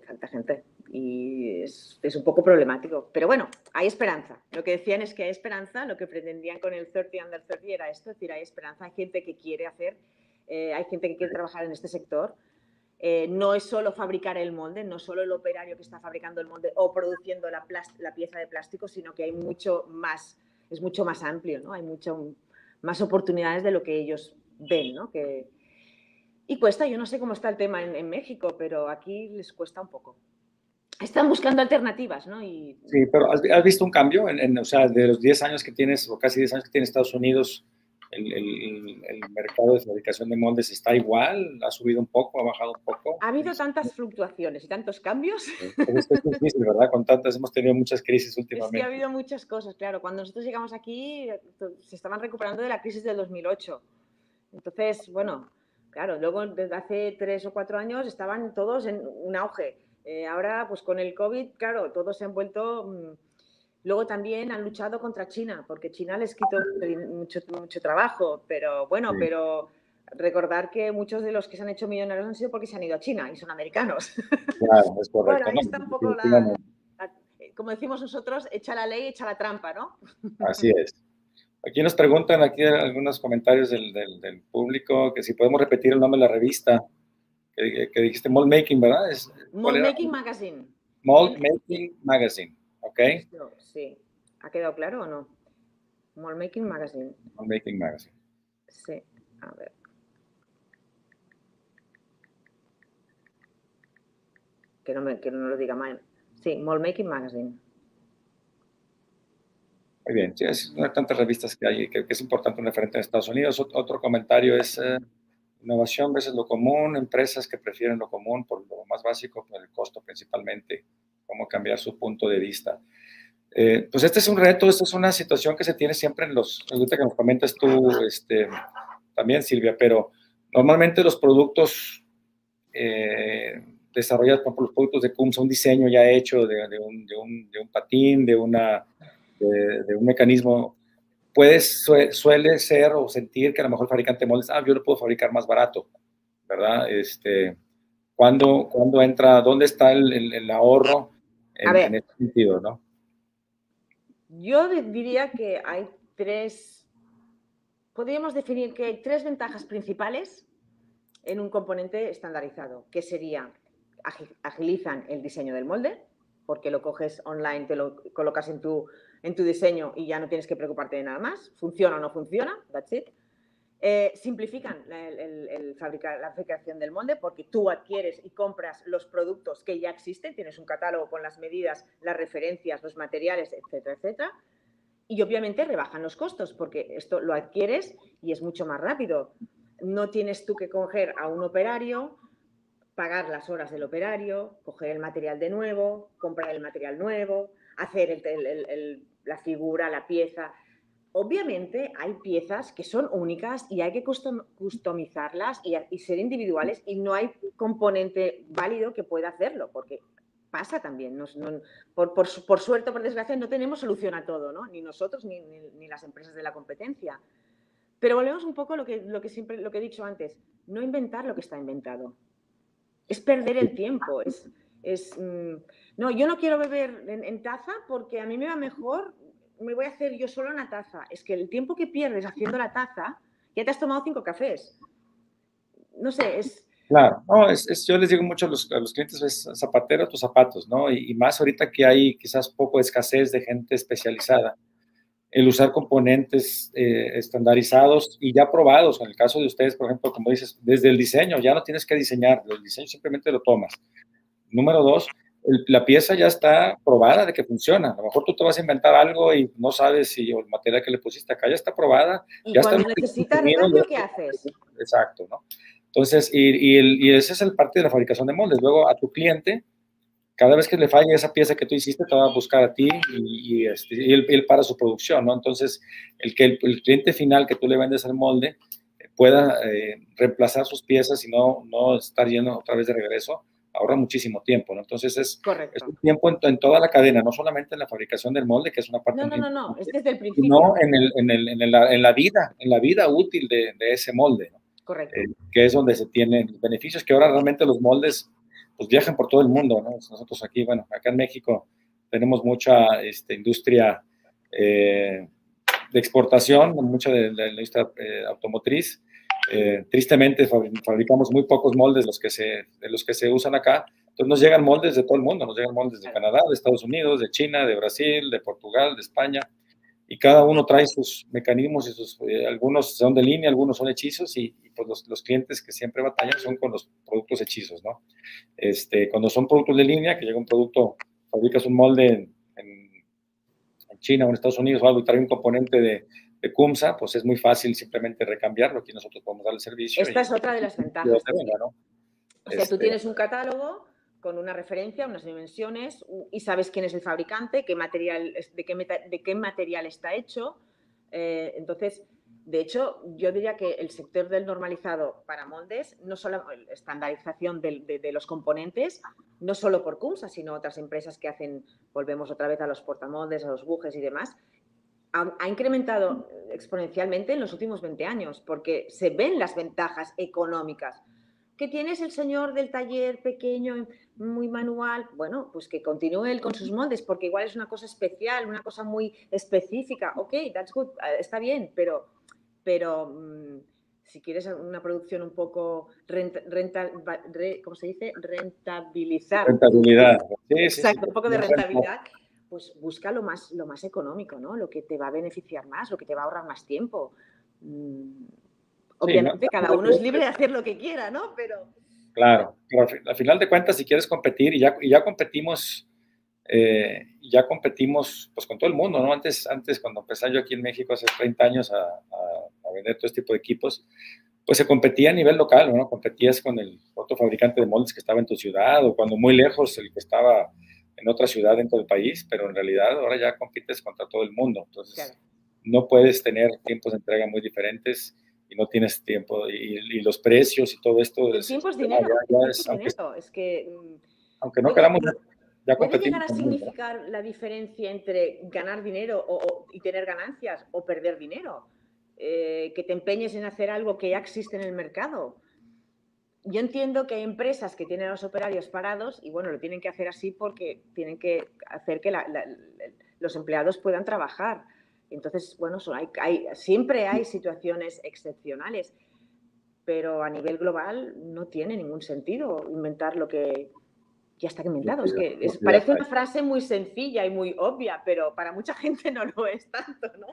falta gente y es, un poco problemático. Pero bueno, hay esperanza. Lo que decían es que hay esperanza, lo que pretendían con el 30 under 30 era esto, es decir, hay esperanza, hay gente que quiere hacer, eh, hay gente que quiere trabajar en este sector. Eh, no es solo fabricar el molde, no solo el operario que está fabricando el molde o produciendo la, la pieza de plástico, sino que hay mucho más, es mucho más amplio, ¿no? Hay mucho más oportunidades de lo que ellos ven, ¿no? Que, y cuesta, yo no sé cómo está el tema en, México, pero aquí les cuesta un poco. Están buscando alternativas, ¿no? Y... Sí, pero ¿has, visto un cambio? En, o sea, de los 10 años que tienes, o casi 10 años que tiene Estados Unidos, el, mercado de fabricación de moldes está igual, ha subido un poco, ha bajado un poco. Ha habido tantas fluctuaciones y tantos cambios. Es, es difícil, ¿verdad? Con tantas hemos tenido muchas crisis últimamente. Es que ha habido muchas cosas, claro. Cuando nosotros llegamos aquí se estaban recuperando de la crisis del 2008. Entonces, bueno, claro, luego desde hace tres o cuatro años estaban todos en un auge. Eh, ahora, pues con el COVID, claro, todos se han vuelto... Mm, Luego también han luchado contra China, porque China les quitó mucho, mucho trabajo, pero bueno, pero recordar que muchos de los que se han hecho millonarios han sido porque se han ido a China y son americanos. Claro, es correcto. *laughs* bueno, ahí está un poco la, como decimos nosotros, echa la ley, echa la trampa, ¿no? Así es. Aquí nos preguntan, aquí algunos comentarios del, del, público, que si podemos repetir el nombre de la revista, que, que dijiste Mold Making, ¿verdad? Mold Making Magazine. Mold Making Magazine. ¿Ok? Sí. ¿Ha quedado claro o no? Mall Making Magazine. Mall Making Magazine. Sí, a ver. Que no, me, que no lo diga mal. Sí, Mall Making Magazine. Muy bien, sí, es una de tantas revistas que hay, que, que, es importante un referente en Estados Unidos. Otro comentario es eh, innovación versus lo común, empresas que prefieren lo común por lo más básico, por el costo principalmente cómo cambiar su punto de vista. Eh, pues este es un reto, esta es una situación que se tiene siempre en los, ahorita que nos comentas tú este, también, Silvia, pero normalmente los productos eh, desarrollados por los productos de CUMS, un diseño ya hecho de, de, un, de, un, de un, patín, de, una, de, un mecanismo, puedes, suele ser o sentir que a lo mejor el fabricante de moldes, ah, yo lo puedo fabricar más barato, ¿verdad? Este, ¿cuándo, ¿Cuándo entra, dónde está el, el, el ahorro en, ese sentido, ¿no? Yo diría que hay tres, podríamos definir que hay tres ventajas principales en un componente estandarizado, que sería agilizan el diseño del molde, porque lo coges online, te lo colocas en tu, en tu diseño y ya no tienes que preocuparte de nada más. Funciona o no funciona, that's it. Eh, simplifican el, la fabricación del molde porque tú adquieres y compras los productos que ya existen, tienes un catálogo con las medidas, las referencias, los materiales, etcétera, etcétera. Y obviamente rebajan los costos porque esto lo adquieres y es mucho más rápido. No tienes tú que coger a un operario, pagar las horas del operario, coger el material de nuevo, comprar el material nuevo, hacer la figura, la pieza Obviamente hay piezas que son únicas y hay que customizarlas y, ser individuales y no hay componente válido que pueda hacerlo, porque pasa también. por, suerte por desgracia no tenemos solución a todo, ¿no? ni nosotros ni, las empresas de la competencia. Pero volvemos un poco a lo que, lo que, siempre, lo que he dicho antes, no inventar lo que está inventado. Es perder el tiempo, es, es mm, no, yo no quiero beber en, taza porque a mí me va mejor me voy a hacer yo solo una taza. Es que el tiempo que pierdes haciendo la taza, ya te has tomado cinco cafés. No sé, es... Claro, no, es, yo les digo mucho a los, clientes, es zapatero tus zapatos, ¿no? Y, más ahorita que hay quizás poco escasez de gente especializada, el usar componentes eh, estandarizados y ya probados, en el caso de ustedes, por ejemplo, como dices, desde el diseño, ya no tienes que diseñar, el diseño simplemente lo tomas. Número dos, la pieza ya está probada de que funciona. A lo mejor tú te vas a inventar algo y no sabes si el material que le pusiste acá ya está probada. Y ya cuando necesitas ¿qué haces? Exacto, ¿no? Entonces, y, y, y ese es el parte de la fabricación de moldes. Luego, a tu cliente, cada vez que le falle esa pieza que tú hiciste, te va a buscar a ti y, este, y él, para su producción, ¿no? Entonces, el que el, cliente final que tú le vendes el molde pueda eh, reemplazar sus piezas y no, no estar yendo otra vez de regreso, ahorra muchísimo tiempo, ¿no? Entonces es, es un tiempo en, toda la cadena, no solamente en la fabricación del molde, que es una parte... No, no, no, no, es desde el principio. No, en, el, en, el, en, la, en, la, vida, en la vida útil de, de ese molde, ¿no? Correcto. Eh, que es donde se tienen beneficios, que ahora realmente los moldes pues viajan por todo el mundo, ¿no? Nosotros aquí, bueno, acá en México tenemos mucha este, industria eh, de exportación, mucha de, la industria eh, automotriz, eh, tristemente fabricamos muy pocos moldes los que se, de los que se usan acá. Entonces nos llegan moldes de todo el mundo, nos llegan moldes de Canadá, de Estados Unidos, de China, de Brasil, de Portugal, de España. Y cada uno trae sus mecanismos y sus, eh, algunos son de línea, algunos son hechizos y, pues los, los, clientes que siempre batallan son con los productos hechizos, ¿no? Este, cuando son productos de línea, que llega un producto, fabricas un molde en, en, China o en Estados Unidos o algo y trae un componente de, de CUMSA, pues es muy fácil simplemente recambiarlo. Aquí nosotros podemos dar el servicio. Esta es otra de las ventajas. O sea, tú este tienes un catálogo con una referencia, unas dimensiones y sabes quién es el fabricante, qué material, de, qué, de qué material está hecho. Eh, entonces, de hecho, yo diría que el sector del normalizado para moldes, no solo la estandarización de, los componentes, no solo por CUMSA, sino otras empresas que hacen, volvemos otra vez a los portamoldes, a los bujes y demás, ha, incrementado exponencialmente en los últimos 20 años, porque se ven las ventajas económicas. ¿Qué tienes el señor del taller pequeño, muy manual? Bueno, pues que continúe él con sus moldes, porque igual es una cosa especial, una cosa muy específica. Ok, that's good, eh, está bien, pero pero mm, si quieres una producción un poco renta, ¿cómo se dice? Rentabilizar. Rentabilidad. Exacto, un poco de rentabilidad. Pues busca lo más, lo más económico, ¿no? Lo que te va a beneficiar más, lo que te va a ahorrar más tiempo. Mm, obviamente, cada uno es libre de hacer lo que quiera, ¿no? Pero. Claro, pero al final de cuentas, si quieres competir, y ya, y ya competimos eh, ya competimos pues con todo el mundo, ¿no? Antes, antes cuando empecé yo aquí en México hace 30 años a, vender todo este tipo de equipos, pues se competía a nivel local, ¿no? Competías con el otro fabricante de moldes que estaba en tu ciudad o cuando muy lejos el que estaba en otra ciudad dentro del país, pero en realidad ahora ya compites contra todo el mundo. Entonces, no puedes tener tiempos de entrega muy diferentes y no tienes tiempo y, los precios y todo esto. El tiempo es dinero. es, que... Mm, aunque no queramos ¿Puede llegar a significar la diferencia entre ganar dinero y tener ganancias o perder dinero? Eh, que te empeñes en hacer algo que ya existe en el mercado. Yo entiendo que hay empresas que tienen a los operarios parados y bueno, lo tienen que hacer así porque tienen que hacer que los empleados puedan trabajar. Entonces, bueno, siempre hay situaciones excepcionales, pero a nivel global no tiene ningún sentido inventar lo que, ya está inventado. Es que parece una frase muy sencilla y muy obvia, pero para mucha *laughs* gente no lo es tanto, ¿no?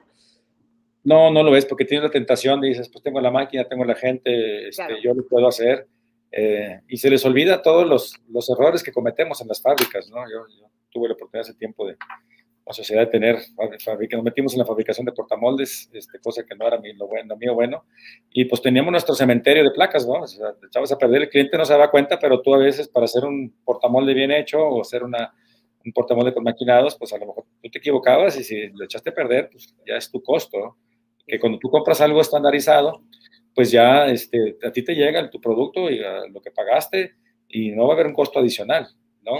No, no lo es, porque tienes la tentación, dices, pues tengo la máquina, tengo la gente, este, yo lo puedo hacer. Eh, y se les olvida todos los, los, errores que cometemos en las fábricas, ¿no? Yo, yo tuve la oportunidad hace tiempo de, la sociedad de tener, nos metimos en la fabricación de portamoldes, este, cosa que no era mi, lo, bueno, mío bueno, y pues teníamos nuestro cementerio de placas, ¿no? O sea, te echabas a perder, el cliente no se daba cuenta, pero tú a veces para hacer un portamolde bien hecho o hacer una, un portamolde con maquinados, pues a lo mejor tú te equivocabas y si lo echaste a perder, pues ya es tu costo, Que cuando tú compras algo estandarizado, pues ya este, a ti te llega tu producto y lo que pagaste y no va a haber un costo adicional.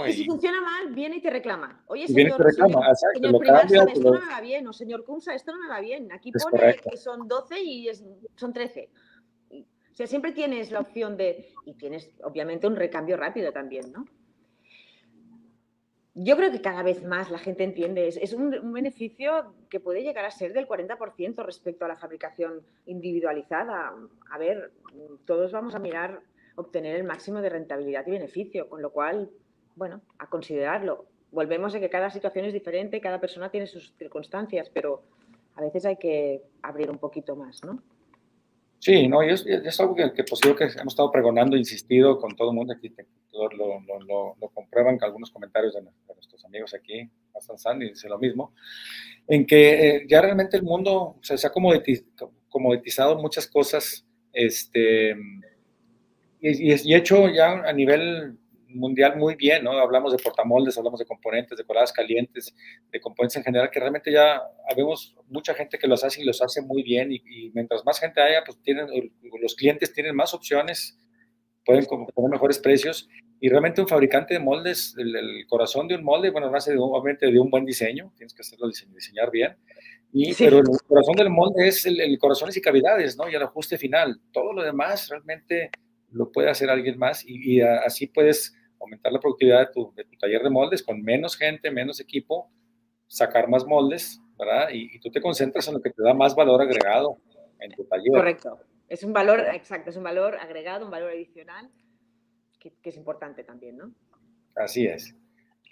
Y, si funciona mal, viene y te reclama. Oye, señor, reclama, señor, esto no me va bien, o señor Kunsa, esto no me va bien. Aquí pone que son 12 y son 13. O sea, siempre tienes la opción de, y tienes obviamente un recambio rápido también, ¿no? Yo creo que cada vez más la gente entiende, es, es un, un, beneficio que puede llegar a ser del 40% respecto a la fabricación individualizada. A ver, todos vamos a mirar obtener el máximo de rentabilidad y beneficio, con lo cual bueno, a considerarlo. Volvemos a que cada situación es diferente, cada persona tiene sus circunstancias, pero a veces hay que abrir un poquito más, ¿no? Sí, no, es, es algo que, que, pues, que hemos estado pregonando, insistido con todo el mundo aquí, lo, comprueban que algunos comentarios de, nuestros amigos aquí, Hassan San, y dice lo mismo, en que eh, ya realmente el mundo se ha comoditizado muchas cosas, este, y, y, hecho ya a nivel mundial muy bien, ¿no? Hablamos de portamoldes, hablamos de componentes, de coladas calientes, de componentes en general, que realmente ya vemos mucha gente que los hace y los hace muy bien y, mientras más gente haya, pues tienen, los clientes tienen más opciones, pueden tener mejores precios y realmente un fabricante de moldes, el, corazón de un molde, bueno, nace de, obviamente de un buen diseño, tienes que hacerlo diseñar bien, y, pero el corazón del molde es el, el corazones y cavidades, ¿no? Y el ajuste final. Todo lo demás realmente lo puede hacer alguien más y, y así puedes aumentar la productividad de tu, taller de moldes con menos gente, menos equipo, sacar más moldes, ¿verdad? Y, tú te concentras en lo que te da más valor agregado en tu taller. Correcto. Es un valor, exacto, es un valor agregado, un valor adicional que, es importante también, ¿no? Así es.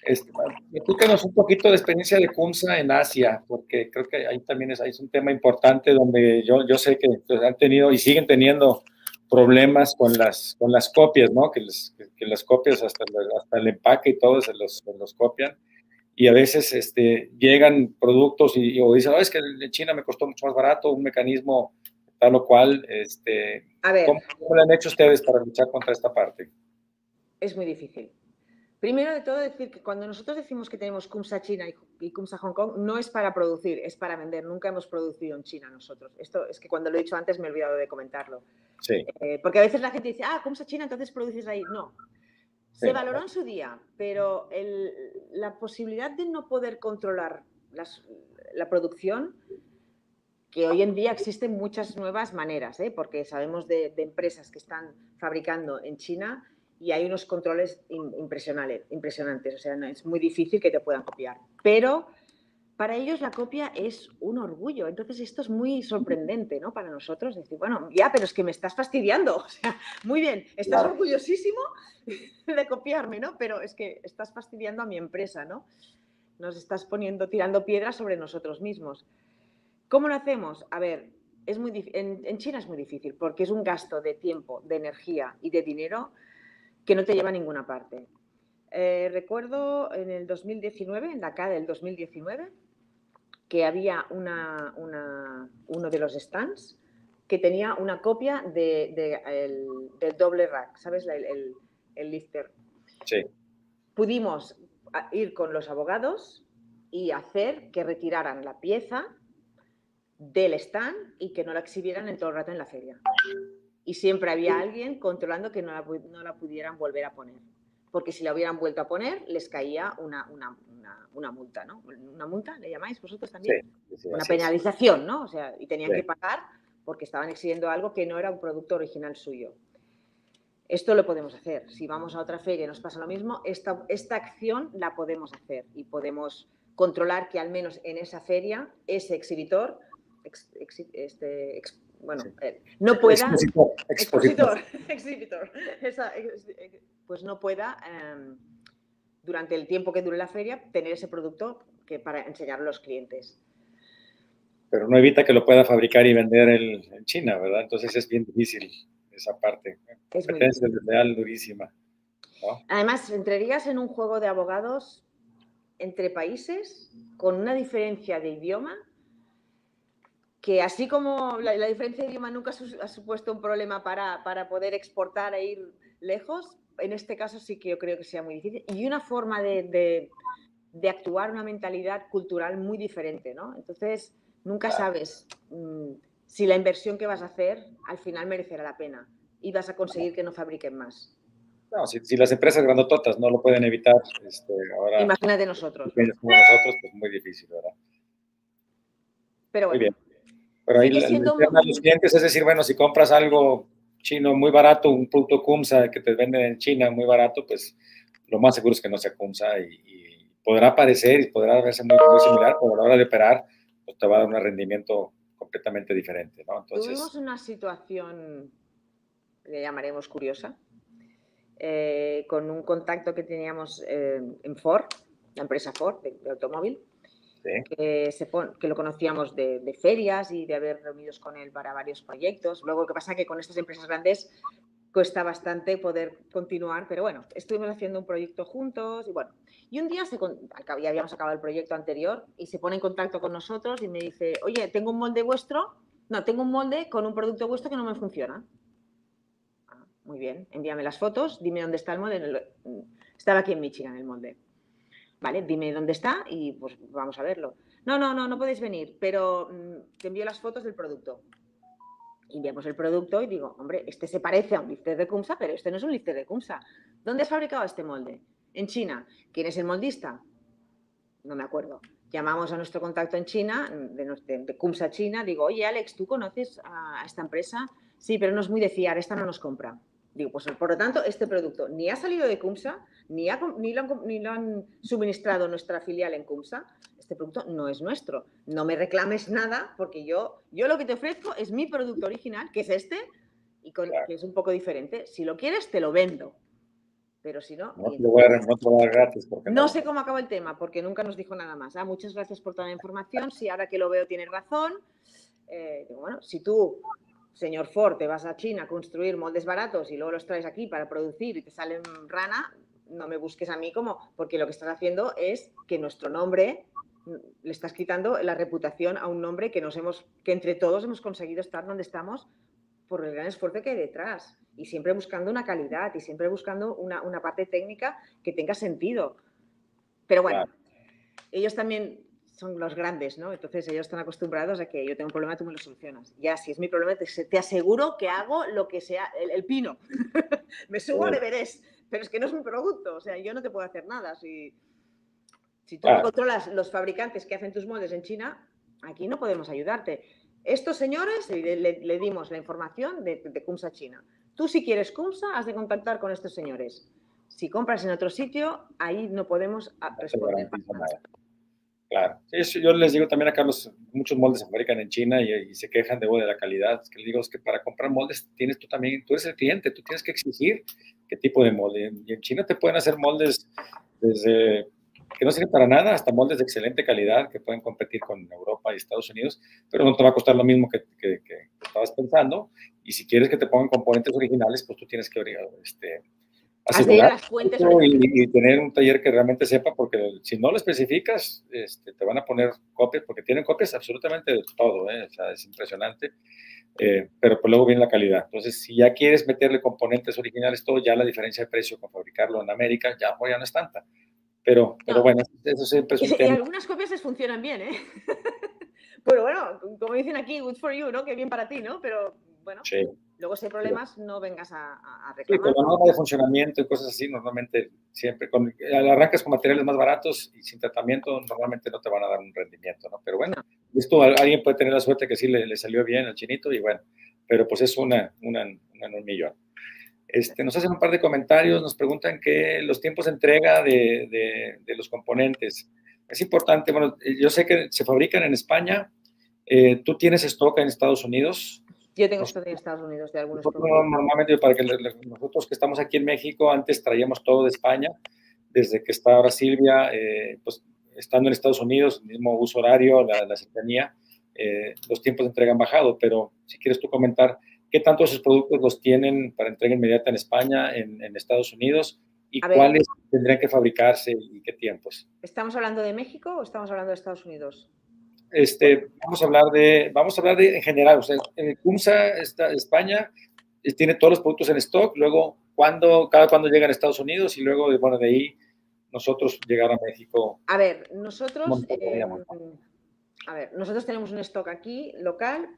Este, explícanos un poquito de experiencia de CUMSA en Asia, porque creo que ahí también es, ahí es un tema importante donde yo, yo sé que han tenido y siguen teniendo problemas con las, con las copias, ¿no? Que, que, las copias hasta, hasta el empaque y todo se los, los copian. y a veces este, llegan productos y, o dicen, es que en China me costó mucho más barato, un mecanismo tal o cual. Este, ¿cómo, ¿Cómo lo han hecho ustedes para luchar contra esta parte? Es muy difícil. Primero de todo, decir que cuando nosotros decimos que tenemos CUMSA China y CUMSA Hong Kong, no es para producir, es para vender. Nunca hemos producido en China nosotros. Esto es que cuando lo he dicho antes me he olvidado de comentarlo. Sí. Eh, porque a veces la gente dice, ah, CUMSA China, entonces produces ahí. No. Se valoró en su día, pero la posibilidad de no poder controlar la producción, que hoy en día existen muchas nuevas maneras, ¿eh? porque sabemos de empresas que están fabricando en China y hay unos controles impresionantes, impresionantes, o sea, es muy difícil que te puedan copiar. Pero para ellos la copia es un orgullo, entonces esto es muy sorprendente, ¿no? Para nosotros, decir, bueno, ya, pero es que me estás fastidiando, *laughs* o sea, muy bien, estás orgullosísimo *laughs* de copiarme, ¿no? Pero es que estás fastidiando a mi empresa, ¿no? Nos estás poniendo, tirando piedras sobre nosotros mismos. ¿Cómo lo hacemos? A ver, es muy en, en China es muy difícil porque es un gasto de tiempo, de energía y de dinero que no te lleva a ninguna parte. Eh, recuerdo en el 2019, en la CAD del 2019, que había una, uno de los stands que tenía una copia de, del doble rack, ¿sabes? El, el, lifter. Sí. Pudimos ir con los abogados y hacer que retiraran la pieza del stand y que no la exhibieran en todo el rato en la feria y siempre había alguien controlando que no la, no la, pudieran volver a poner. Porque si la hubieran vuelto a poner, les caía una, una, una, multa, ¿no? ¿Una multa le llamáis vosotros también? una penalización, ¿no? O sea, y tenían que pagar porque estaban exigiendo algo que no era un producto original suyo. Esto lo podemos hacer. Si vamos a otra feria y nos pasa lo mismo, esta, esta acción la podemos hacer y podemos controlar que al menos en esa feria ese exhibitor este, bueno, eh, no pueda... Expositor. Expositor. *laughs* pues no pueda, em, durante el tiempo que dure la feria, tener ese producto que para enseñar a los clientes. Pero no evita que lo pueda fabricar y vender en China, ¿verdad? Entonces es bien difícil esa parte. Es competencia real durísima. Además, entrarías en un juego de abogados entre países con una diferencia de idioma que así como la, diferencia de idioma nunca ha supuesto un problema para, poder exportar e ir lejos, en este caso sí que yo creo que sea muy difícil. Y una forma de, actuar, una mentalidad cultural muy diferente, ¿no? Entonces, nunca sabes mm, si la inversión que vas a hacer al final merecerá la pena y vas a conseguir que no fabriquen más. No, si, las empresas grandototas no lo pueden evitar, este, ahora... Imagínate nosotros. Como nosotros, pues muy difícil, ¿verdad? Pero bueno. Muy bien. Pero ahí a los clientes es decir, bueno, si compras algo chino muy barato, un producto Kumsa que te venden en China muy barato, pues lo más seguro es que no sea Kumsa y, podrá parecer y podrá verse muy, similar, pero a la hora de operar, pues te va a dar un rendimiento completamente diferente, ¿no? Entonces, Tuvimos una situación, le llamaremos curiosa, eh, con un contacto que teníamos eh, en Ford, la empresa Ford de automóvil, que, lo conocíamos de, ferias y de haber reunidos con él para varios proyectos. Luego, lo que pasa es que con estas empresas grandes cuesta bastante poder continuar, pero bueno, estuvimos haciendo un proyecto juntos y bueno, y un día ya habíamos acabado el proyecto anterior y se pone en contacto con nosotros y me dice, oye, tengo un molde vuestro, no, tengo un molde con un producto vuestro que no me funciona. Ah, muy bien, envíame las fotos, dime dónde está el molde. Estaba aquí en Michigan el molde. Vale, dime dónde está y pues vamos a verlo. No, no, no, no podéis venir, pero mm, te envío las fotos del producto. Enviamos el producto y digo, hombre, este se parece a un lifter de Kumsa, pero este no es un lifter de Kumsa. ¿Dónde has fabricado este molde? En China. ¿Quién es el moldista? No me acuerdo. Llamamos a nuestro contacto en China, de, de, Kumsa China, digo, oye Alex, ¿tú conoces a esta empresa? Sí, pero no es muy de fiar, esta no nos compra. Digo, pues por lo tanto, este producto ni ha salido de CUMSA, ni, ni, lo han, suministrado nuestra filial en CUMSA. Este producto no es nuestro. No me reclames nada porque yo, yo lo que te ofrezco es mi producto original, que es este, y que es un poco diferente. Si lo quieres, te lo vendo. Pero si no... No, sé cómo acaba el tema, porque nunca nos dijo nada más. Ah, muchas gracias por toda la información. Si ahora que lo veo tienes razón. Eh, bueno, si tú señor Ford, te vas a China a construir moldes baratos y luego los traes aquí para producir y te salen rana, no me busques a mí como, porque lo que estás haciendo es que nuestro nombre mm, le estás quitando la reputación a un nombre que nos hemos, que entre todos hemos conseguido estar donde estamos por el gran esfuerzo que hay detrás y siempre buscando una calidad y siempre buscando una, una parte técnica que tenga sentido. Pero bueno, ellos también son los grandes, ¿no? Entonces ellos están acostumbrados a que yo tengo un problema, tú me lo solucionas. Ya, si es mi problema, te, aseguro que hago lo que sea, el, pino. *laughs* me subo al Everest, pero es que no es mi producto, o sea, yo no te puedo hacer nada. Si, si tú no controlas los fabricantes que hacen tus moldes en China, aquí no podemos ayudarte. Estos señores, le, dimos la información de, de Kumsa China. Tú si quieres Kumsa, has de contactar con estos señores. Si compras en otro sitio, ahí no podemos responder. nada. Claro. yo les digo también a Carlos, muchos moldes se fabrican en China y, se quejan de, de la calidad. Es que les digo es que para comprar moldes tienes tú también, tú eres el cliente, tú tienes que exigir qué tipo de molde. Y en China te pueden hacer moldes desde que no sirven para nada hasta moldes de excelente calidad que pueden competir con Europa y Estados Unidos, pero no te va a costar lo mismo que, que, que estabas pensando. Y si quieres que te pongan componentes originales, pues tú tienes que este, asegurar fuentes y, tener un taller que realmente sepa, porque si no lo especificas, este, te van a poner copias, porque tienen copias absolutamente de todo, ¿eh? o sea, es impresionante, eh, pero pues luego viene la calidad. Entonces, si ya quieres meterle componentes originales, todo, ya la diferencia de precio con fabricarlo en América ya, pues, ya no es tanta. Pero, pero bueno, eso siempre es un y, algunas copias les funcionan bien, ¿eh? *laughs* pero bueno, como dicen aquí, good for you, ¿no? Que bien para ti, ¿no? Pero bueno. Sí. Luego, si hay problemas, no vengas a, a reclamar. Sí, con la norma de funcionamiento y cosas así, normalmente siempre, con, arrancas con materiales más baratos y sin tratamiento, normalmente no te van a dar un rendimiento, ¿no? Pero bueno, esto alguien puede tener la suerte que sí le, salió bien al chinito y bueno, pero pues es una, una, una en un millón. Este, nos hacen un par de comentarios, nos preguntan que los tiempos de entrega de, de, de los componentes. Es importante, bueno, yo sé que se fabrican en España, eh, ¿tú tienes stock en Estados Unidos? Yo tengo esto en Estados Unidos de algunos nosotros, Normalmente, para que nosotros que estamos aquí en México, antes traíamos todo de España, desde que está ahora Silvia, eh, pues estando en Estados Unidos, mismo uso horario, la, la cercanía, eh, los tiempos de entrega han bajado, pero si quieres tú comentar, ¿qué tanto esos productos los tienen para entrega inmediata en España, en, en Estados Unidos? ¿Y cuáles tendrían que fabricarse y qué tiempos? ¿Estamos hablando de México o estamos hablando de Estados Unidos? Este, vamos a hablar de, vamos a hablar de en general, o sea, CUMSA, está, España, eh, tiene todos los productos en stock, luego cuando, cada cuando llegan a Estados Unidos y luego, bueno, de ahí nosotros llegar a México. A ver, nosotros, eh, a ver, nosotros tenemos un stock aquí local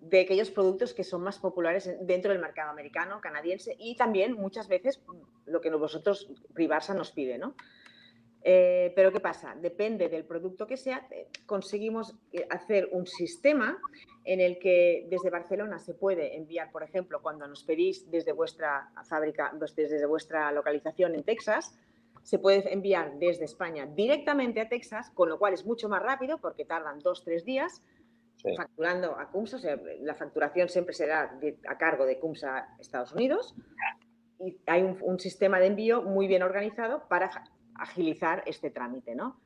de aquellos productos que son más populares dentro del mercado americano, canadiense y también muchas veces lo que vosotros Privarsa nos pide, ¿no? Eh, pero ¿qué pasa? Depende del producto que sea, eh, conseguimos eh, hacer un sistema en el que desde Barcelona se puede enviar, por ejemplo, cuando nos pedís desde vuestra fábrica, pues desde vuestra localización en Texas, se puede enviar desde España directamente a Texas, con lo cual es mucho más rápido porque tardan dos, tres días facturando a CUMSA. O sea, la facturación siempre será a cargo de CUMSA Estados Unidos. Y hay un, un sistema de envío muy bien organizado para agilizar este trámite, ¿no?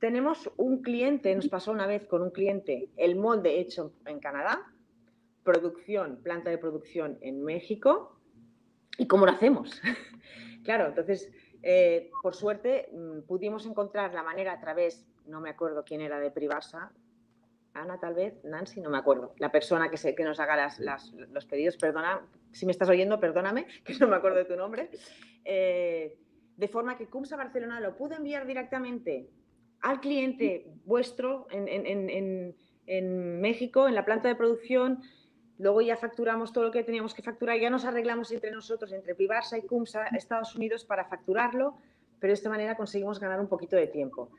Tenemos un cliente, nos pasó una vez con un cliente, el molde hecho en Canadá, producción, planta de producción en México, ¿y cómo lo hacemos? *laughs* claro, entonces, eh, por suerte, mm, pudimos encontrar la manera a través, no me acuerdo quién era de Privasa, Ana tal vez, Nancy, no me acuerdo, la persona que, se, que nos haga las, los pedidos, perdona, si me estás oyendo, perdóname, *laughs* que no me acuerdo de tu nombre. Eh, de forma que CUMSA Barcelona lo pudo enviar directamente al cliente vuestro en, México, en la planta de producción. Luego ya facturamos todo lo que teníamos que facturar, ya nos arreglamos entre nosotros, entre Pivarsa y CUMSA, Estados Unidos, para facturarlo, pero de esta manera conseguimos ganar un poquito de tiempo.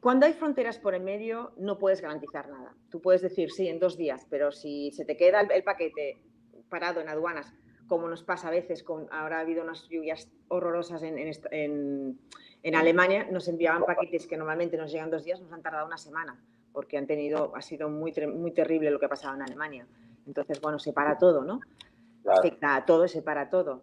Cuando hay fronteras por en medio, no puedes garantizar nada. Tú puedes decir, sí, en dos días, pero si se te queda el paquete parado en aduanas como nos pasa a veces, con, ahora ha habido unas lluvias horrorosas en, en, en, Alemania, nos enviaban paquetes que normalmente nos llegan dos días, nos han tardado una semana, porque han tenido, ha sido muy, muy terrible lo que ha pasado en Alemania. Entonces, bueno, se para todo, ¿no? Afecta a todo, se para todo.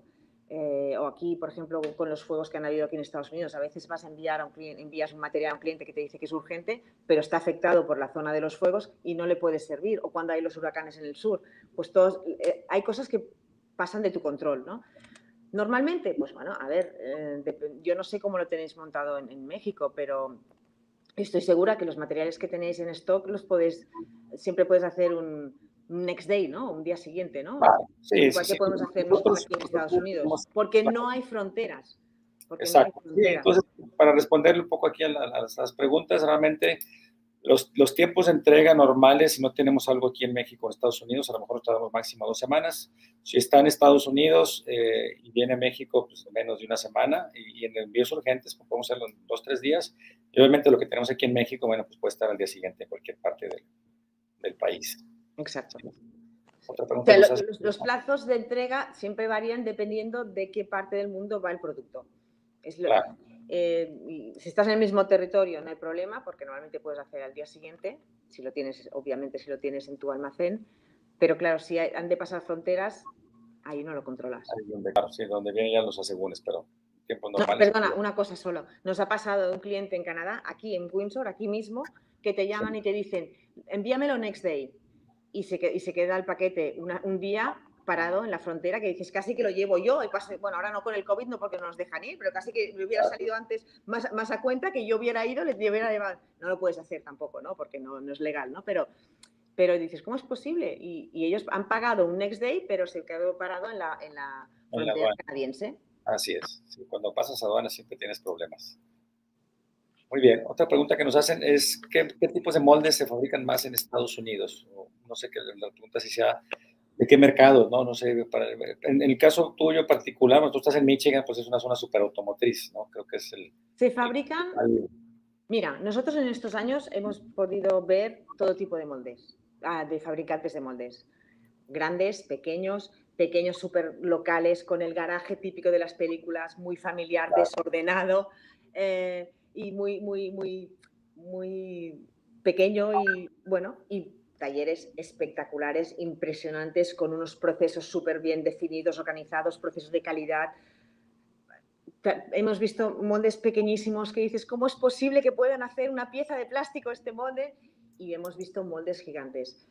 Eh, o aquí, por ejemplo, con los fuegos que han habido aquí en Estados Unidos, a veces vas a enviar a un cliente, envías un material a un cliente que te dice que es urgente, pero está afectado por la zona de los fuegos y no le puedes servir. O cuando hay los huracanes en el sur, pues todos, eh, hay cosas que pasan de tu control, ¿no? Normalmente, pues bueno, a ver, eh, yo no sé cómo lo tenéis montado en, México, pero estoy segura que los materiales que tenéis en stock los podéis, siempre puedes hacer un next day, ¿no? Un día siguiente, ¿no? sí, Igual que podemos hacer nosotros aquí en Estados Unidos, porque no hay fronteras. Exacto. entonces, para responderle un poco aquí a, las preguntas, realmente los, los, tiempos de entrega normales, si no tenemos algo aquí en México o en Estados Unidos, a lo mejor tardamos máximo dos semanas. Si está en Estados Unidos eh, y viene a México, pues menos de una semana. Y, en envíos urgentes, pues podemos hacerlo en dos, tres días. Y obviamente lo que tenemos aquí en México, bueno, pues puede estar al día siguiente en cualquier parte del, del país. Exacto. los, los, plazos de entrega siempre varían dependiendo de qué parte del mundo va el producto. Es lo, claro. Eh, si estás en el mismo territorio no hay problema porque normalmente puedes hacer al día siguiente, si lo tienes, obviamente si lo tienes en tu almacén, pero claro, si han de pasar fronteras, ahí no lo controlas. Ahí donde, claro, sí, donde vienen ya los asegúnes, pero tiempo no, Perdona, una cosa solo. Nos ha pasado de un cliente en Canadá, aquí en Windsor, aquí mismo, que te llaman y te dicen, envíamelo next day. Y se, y se queda el paquete un día parado en la frontera que dices, casi que lo llevo yo, y bueno, ahora no con el COVID, no porque no nos dejan ir, pero casi que me hubiera salido antes más, más a cuenta que yo hubiera ido, le hubiera llevado, no lo puedes hacer tampoco, ¿no? Porque no, no es legal, ¿no? Pero, pero dices, ¿cómo es posible? Y, y, ellos han pagado un next day, pero se quedó parado en la, en la frontera canadiense. Así es, cuando pasas aduana siempre tienes problemas. Muy bien, otra pregunta que nos hacen es, ¿qué, qué tipos de moldes se fabrican más en Estados Unidos? no sé qué, la pregunta si sea de qué mercado, ¿no? No sé, en, el caso tuyo particular, tú estás en Michigan, pues es una zona súper automotriz, ¿no? Creo que es el... Se fabrican... Mira, nosotros en estos años hemos podido ver todo tipo de moldes, ah, de fabricantes de moldes. Grandes, pequeños, pequeños súper locales, con el garaje típico de las películas, muy familiar, desordenado eh, y muy, muy, muy, muy pequeño y bueno, y talleres espectaculares, impresionantes, con unos procesos súper bien definidos, organizados, procesos de calidad. Hemos visto moldes pequeñísimos que dices, ¿cómo es posible que puedan hacer una pieza de plástico este molde? Y hemos visto moldes gigantes.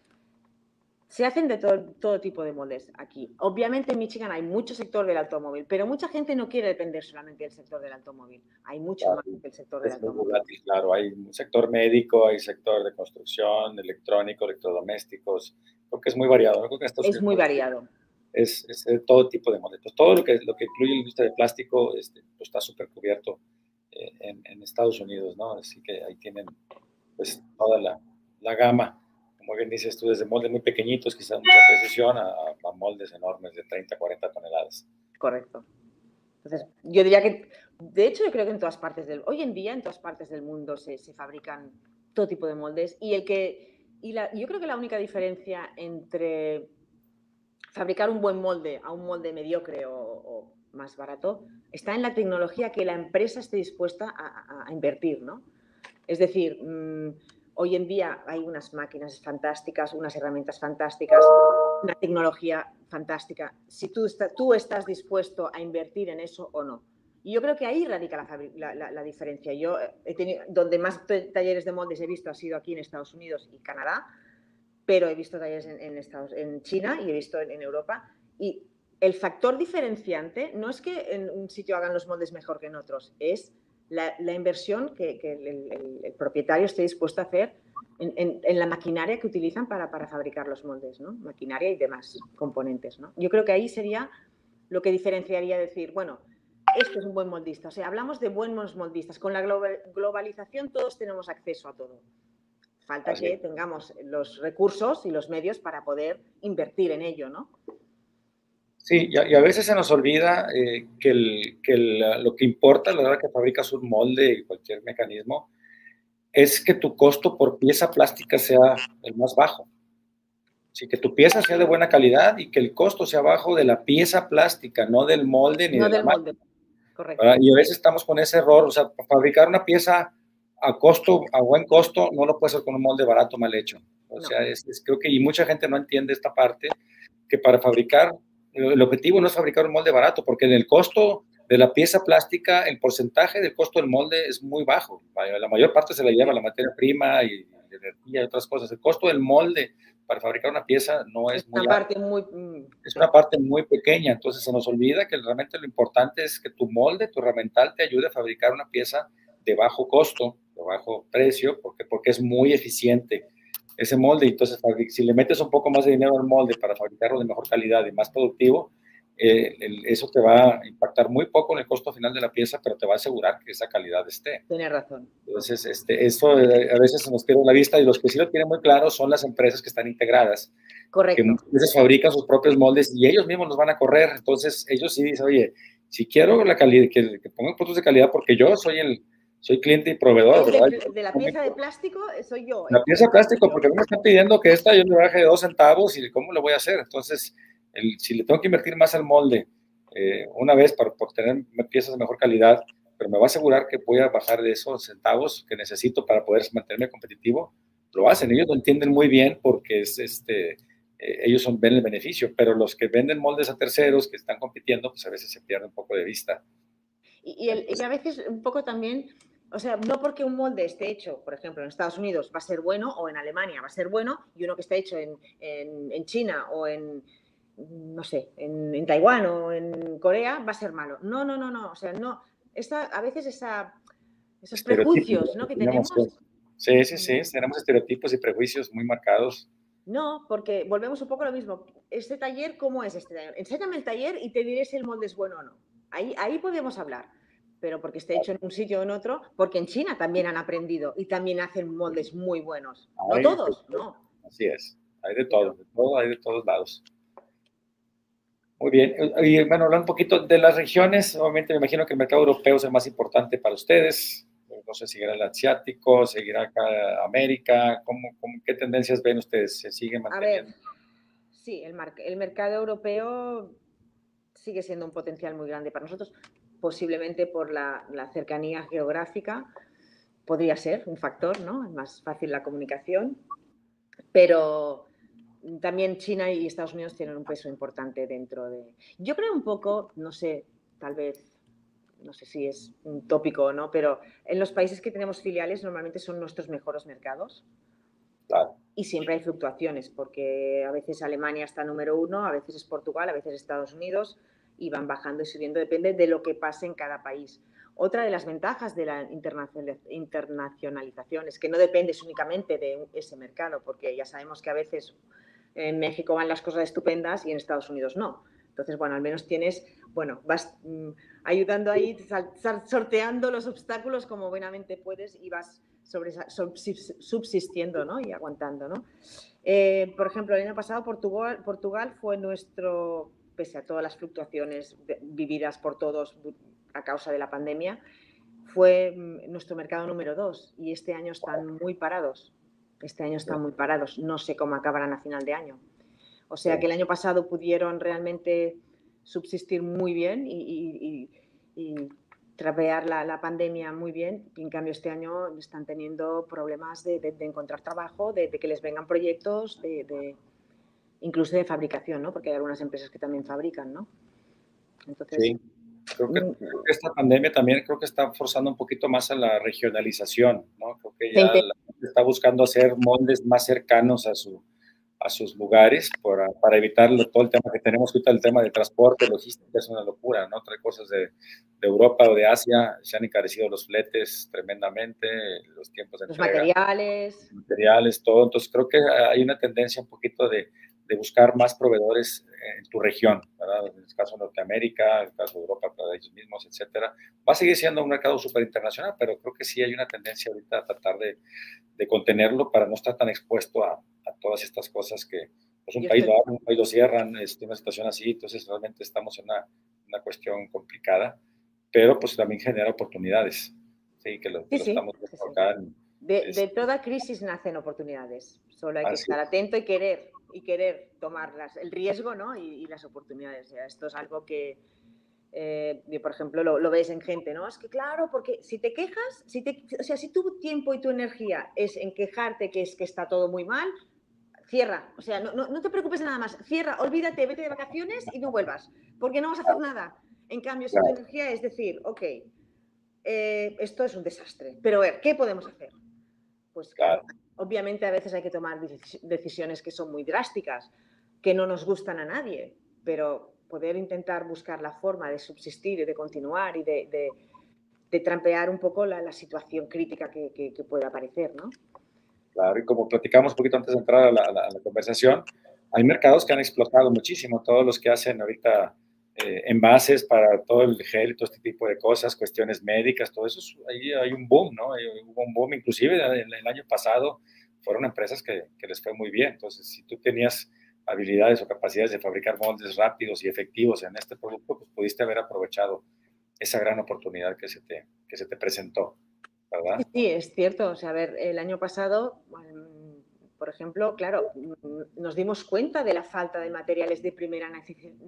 Se hacen de todo, tipo de moldes aquí. Obviamente en Michigan hay mucho sector del automóvil, pero mucha gente no quiere depender solamente del sector del automóvil. Hay mucho más que el sector del automóvil. claro, hay un sector médico, hay sector de construcción, electrónico, electrodomésticos. Creo que es muy variado. es muy variado. Es, de todo tipo de moldes. Pues todo lo que, lo que incluye la industria de plástico este, pues está súper cubierto eh, en, Estados Unidos, ¿no? Así que ahí tienen pues toda la, la gama como bien dices tú, desde moldes muy pequeñitos, quizás mucha precisión, a, moldes enormes de 30, 40 toneladas. Correcto. Entonces, yo diría que, de hecho, yo creo que en todas partes del, hoy en día en todas partes del mundo se, se fabrican todo tipo de moldes y el que, y la, yo creo que la única diferencia entre fabricar un buen molde a un molde mediocre o, más barato está en la tecnología que la empresa esté dispuesta a, invertir, ¿no? Es decir, mmm, Hoy en día hay unas máquinas fantásticas, unas herramientas fantásticas, una tecnología fantástica. Si tú, tú estás dispuesto a invertir en eso o no. Y yo creo que ahí radica la, diferencia. Yo he tenido, donde más talleres de moldes he visto ha sido aquí en Estados Unidos y Canadá, pero he visto talleres en, Estados, en China y he visto en, Europa. Y el factor diferenciante no es que en un sitio hagan los moldes mejor que en otros, es la, inversión que, el, propietario esté dispuesto a hacer en, la maquinaria que utilizan para, fabricar los moldes, ¿no? Maquinaria y demás componentes, ¿no? Yo creo que ahí sería lo que diferenciaría decir, bueno, este es un buen moldista. O sea, hablamos de buenos moldistas. Con la globalización todos tenemos acceso a todo. Falta que tengamos los recursos y los medios para poder invertir en ello, ¿no? Sí, y a, veces se nos olvida eh, que, el, que lo que importa a la hora que fabricas un molde y cualquier mecanismo es que tu costo por pieza plástica sea el más bajo. Sí, que tu pieza sea de buena calidad y que el costo sea bajo de la pieza plástica, no del molde ni no del molde. Correcto. Y a veces estamos con ese error, o sea, fabricar una pieza a costo, a buen costo, no lo puede hacer con un molde barato mal hecho. O sea, es, creo que y mucha gente no entiende esta parte, que para fabricar el objetivo no es fabricar un molde barato, porque en el costo de la pieza plástica, el porcentaje del costo del molde es muy bajo. La mayor parte se la lleva la materia prima y energía y otras cosas. El costo del molde para fabricar una pieza no es, muy, parte muy mm, es una parte muy pequeña, entonces se nos olvida que realmente lo importante es que tu molde, tu herramental te ayude a fabricar una pieza de bajo costo, de bajo precio, porque, porque es muy eficiente ese molde. Entonces, si le metes un poco más de dinero al molde para fabricarlo de mejor calidad y más productivo, eh, eso te va a impactar muy poco en el costo final de la pieza, pero te va a asegurar que esa calidad esté. Tienes razón. Entonces, este, eso eh, a veces se nos pierde la vista y los que sí lo tienen muy claro son las empresas que están integradas. Correcto. Que muchas veces fabrican sus propios moldes y ellos mismos los van a correr. Entonces, ellos sí dicen, oye, si quiero la calidad, que, que pongan productos de calidad porque yo soy el, soy cliente y proveedor, de, ¿verdad? De, la pieza de plástico eh, soy yo. La pieza de plástico, porque me están pidiendo que esta yo le baje de dos centavos y cómo lo voy a hacer. Entonces, el, si le tengo que invertir más al molde, eh, una vez para, por tener piezas de mejor calidad, pero me va a asegurar que voy a bajar de esos centavos que necesito para poder mantenerme competitivo, lo hacen. Ellos lo entienden muy bien porque es este, eh, ellos son, ven el beneficio, pero los que venden moldes a terceros que están compitiendo, pues a veces se pierde un poco de vista. Y, y, a veces un poco también, o sea, no porque un molde esté hecho, por ejemplo, en Estados Unidos va a ser bueno o en Alemania va a ser bueno y uno que está hecho en, en, en China o en, no sé, en, Taiwán o en Corea, va a ser malo. No, no, no, no. O sea, no. Esta, a veces esa, esos prejuicios ¿no? que tenemos. Sí, sí, sí. Tenemos estereotipos y prejuicios muy marcados. No, porque volvemos un poco a lo mismo. Este taller, ¿cómo es este taller? Enséñame el taller y te diré si el molde es bueno o no. Ahí, ahí podemos hablar. Pero porque esté hecho en un sitio o en otro, porque en China también han aprendido y también hacen moldes muy buenos. No todos, no. Así es. Hay de todo, de todo, hay de todos lados. Muy bien. Y bueno, hablando un poquito de las regiones, obviamente me imagino que el mercado europeo es el más importante para ustedes. No sé, seguirá el asiático, seguirá acá América. ¿Cómo, qué tendencias ven ustedes? ¿Se sigue manteniendo? A ver, sí, el, el mercado europeo sigue siendo un potencial muy grande para nosotros, posiblemente por la, la cercanía geográfica. Podría ser un factor, ¿no? Es más fácil la comunicación, pero también China y Estados Unidos tienen un peso importante dentro de... Yo creo un poco, no sé, tal vez, no sé si es un tópico o no, pero en los países que tenemos filiales normalmente son nuestros mejores mercados. Y siempre hay fluctuaciones, porque a veces Alemania está número uno, a veces es Portugal, a veces Estados Unidos, y van bajando y subiendo, depende de lo que pase en cada país. Otra de las ventajas de la internacionalización es que no dependes únicamente de ese mercado, porque ya sabemos que a veces en México van las cosas estupendas y en Estados Unidos no. Entonces, bueno, al menos tienes, bueno, vas mm, ayudando ahí, sorteando los obstáculos como buenamente puedes y vas sobre, subsistiendo ¿no? y aguantando. ¿no? Eh, por ejemplo, el año pasado Portugal, Portugal fue nuestro, pese a todas las fluctuaciones vividas por todos a causa de la pandemia, fue mm, nuestro mercado número dos y este año están muy parados. Este año están muy parados. No sé cómo acabarán a final de año. O sea que el año pasado pudieron realmente subsistir muy bien y, trapear la, pandemia muy bien. Y en cambio este año están teniendo problemas de, encontrar trabajo, de, que les vengan proyectos, de, incluso de fabricación, ¿no? Porque hay algunas empresas que también fabrican, ¿no? Entonces, sí. Creo que, mm. esta pandemia también creo que está forzando un poquito más a la regionalización, ¿no? Creo que ya la gente está buscando hacer moldes más cercanos a, su, a sus lugares para, para evitar todo el tema que tenemos ahorita, el tema de transporte, logística, es una locura, ¿no? Trae cosas de, de, Europa o de Asia, se han encarecido los fletes tremendamente, los tiempos de Los materiales. Materiales, todo. Entonces creo que hay una tendencia un poquito de, de buscar más proveedores en tu región, ¿verdad? En el caso de Norteamérica, en el caso de Europa para ellos mismos, etcétera. Va a seguir siendo un mercado súper internacional, pero creo que sí hay una tendencia ahorita a tratar de, de contenerlo para no estar tan expuesto a, a todas estas cosas que pues un país lo abre, un país lo cierran, es este, una situación así, entonces realmente estamos en una, una cuestión complicada, pero pues también genera oportunidades, sí, que lo, estamos acá de, de, toda crisis nacen oportunidades, solo hay que estar atento y querer y querer tomar el riesgo ¿no? y, las oportunidades. esto es algo que, eh, por ejemplo, lo, ves en gente, ¿no? Es que claro, porque si te quejas, si te, o sea, si tu tiempo y tu energía es en quejarte que es que está todo muy mal, cierra. O sea, no, no, te preocupes nada más. Cierra, olvídate, vete de vacaciones y no vuelvas, porque no vas a hacer nada. En cambio, si tu energía es decir, ok, eh, esto es un desastre, pero a ver, ¿qué podemos hacer? Pues claro obviamente a veces hay que tomar decisiones que son muy drásticas, que no nos gustan a nadie, pero poder intentar buscar la forma de subsistir y de continuar y de, trampear un poco la, situación crítica que, que, pueda aparecer, ¿no? Claro, y como platicamos un poquito antes de entrar a la, conversación, hay mercados que han explotado muchísimo, todos los que hacen ahorita eh, envases para todo el gel todo este tipo de cosas, cuestiones médicas, todo eso, ahí hay un boom, ¿no? hubo un boom, inclusive el, el año pasado fueron empresas que, que, les fue muy bien. Entonces, si tú tenías habilidades o capacidades de fabricar moldes rápidos y efectivos en este producto, pues pudiste haber aprovechado esa gran oportunidad que se te, que se te presentó, ¿verdad? Sí, es cierto. O sea, a ver, el año pasado, por ejemplo, claro, nos dimos cuenta de la falta de materiales de primera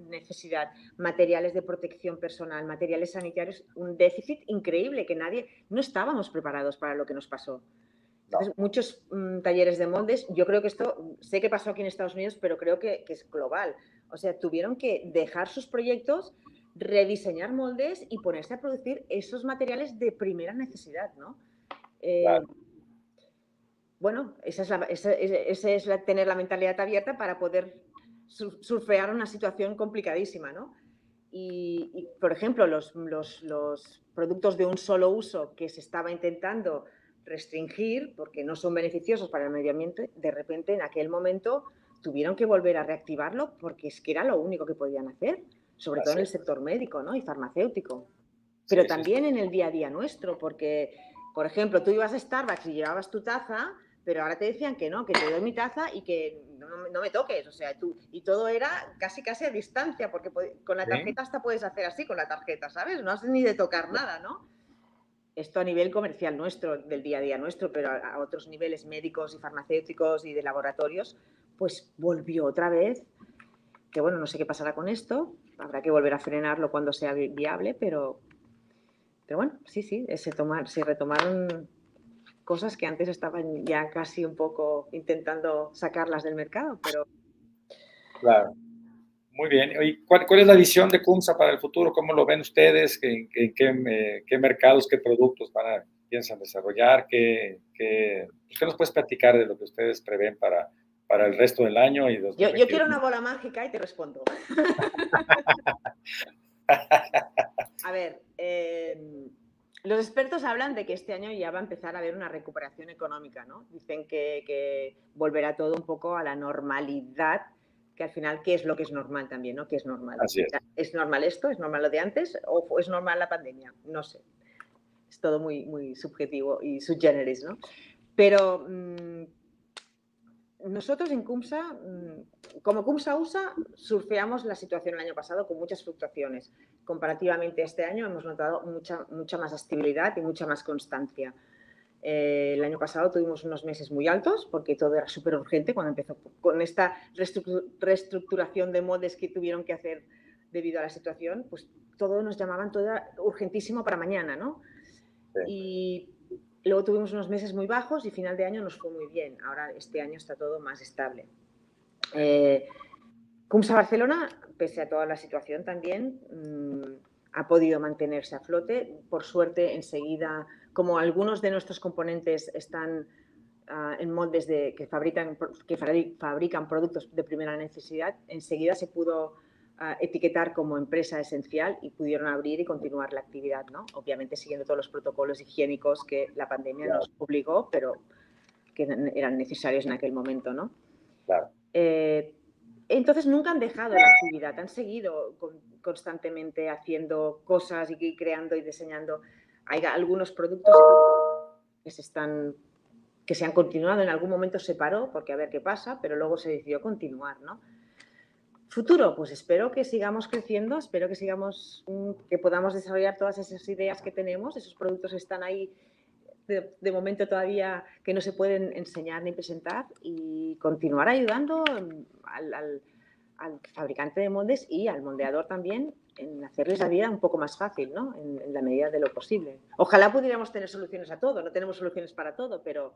necesidad, materiales de protección personal, materiales sanitarios, un déficit increíble que nadie, no estábamos preparados para lo que nos pasó muchos mm, talleres de moldes, yo creo que esto, sé que pasó aquí en Estados Unidos, pero creo que, es global. O sea, tuvieron que dejar sus proyectos, rediseñar moldes y ponerse a producir esos materiales de primera necesidad, ¿no? Eh, bueno, esa es, la, tener la mentalidad abierta para poder surfear una situación complicadísima, ¿no? Y, por ejemplo, los, los productos de un solo uso que se estaba intentando restringir porque no son beneficiosos para el medio ambiente, de repente en aquel momento tuvieron que volver a reactivarlo porque es que era lo único que podían hacer, sobre todo en el sector médico ¿no? y farmacéutico. Pero también en el día a día nuestro, porque, por ejemplo, tú ibas a Starbucks y llevabas tu taza, pero ahora te decían que no, que te doy mi taza y que no, me toques, o sea, tú, y todo era casi casi a distancia, porque con la tarjeta hasta puedes hacer así con la tarjeta, ¿sabes? No has ni de tocar nada, ¿no? esto a nivel comercial nuestro, del día a día nuestro, pero a, otros niveles médicos y farmacéuticos y de laboratorios, pues volvió otra vez. Que bueno, no sé qué pasará con esto, habrá que volver a frenarlo cuando sea viable, pero, pero bueno, sí, sí, se, tomar, se retomaron cosas que antes estaban ya casi un poco intentando sacarlas del mercado, pero... Claro. Muy bien. ¿Y cuál, es la visión de CUMSA para el futuro? ¿Cómo lo ven ustedes? ¿En, qué, mercados, qué productos van a, piensan desarrollar? ¿Qué, qué, pues, nos puedes platicar de lo que ustedes prevén para, para el resto del año? Y yo, yo quiero una bola mágica y te respondo. *laughs* a ver, em, los expertos hablan de que este año ya va a empezar a haber una recuperación económica, ¿no? Dicen que, que volverá todo un poco a la normalidad que al final, ¿qué es lo que es normal también? ¿no? ¿Qué es normal? es. normal esto? ¿Es normal lo de antes? ¿O es normal la pandemia? No sé. Es todo muy, muy subjetivo y subgeneris, ¿no? Pero mm, nosotros en CUMSA, mm, como CUMSA USA, surfeamos la situación el año pasado con muchas fluctuaciones. Comparativamente a este año hemos notado mucha, mucha más estabilidad y mucha más constancia. Eh, el año pasado tuvimos unos meses muy altos porque todo era súper urgente cuando empezó con esta reestructuración de modes que tuvieron que hacer debido a la situación, pues todo nos llamaban todo era urgentísimo para mañana, ¿no? Y luego tuvimos unos meses muy bajos y final de año nos fue muy bien. Ahora este año está todo más estable. Eh, Cumsa Barcelona, pese a toda la situación también, mm, ha podido mantenerse a flote. Por suerte, enseguida como algunos de nuestros componentes están ah, en moldes de, que, fabrican, que fabrican productos de primera necesidad, enseguida se pudo etiquetar como empresa esencial y pudieron abrir y continuar la actividad, ¿no? Obviamente siguiendo todos los protocolos higiénicos que la pandemia nos obligó, pero que eran necesarios en aquel momento, ¿no? Eh, entonces nunca han dejado la actividad, han seguido constantemente haciendo cosas y creando y diseñando hay algunos productos que se están que se han continuado, en algún momento se paró porque a ver qué pasa, pero luego se decidió continuar, ¿no? Futuro, pues espero que sigamos creciendo, espero que sigamos, mm, que podamos desarrollar todas esas ideas que tenemos, esos productos están ahí de, momento todavía que no se pueden enseñar ni presentar y continuar ayudando al fabricante de moldes y al moldeador también en hacerles la vida un poco más fácil, ¿no? En, la medida de lo posible. Ojalá pudiéramos tener soluciones a todo, no tenemos soluciones para todo, pero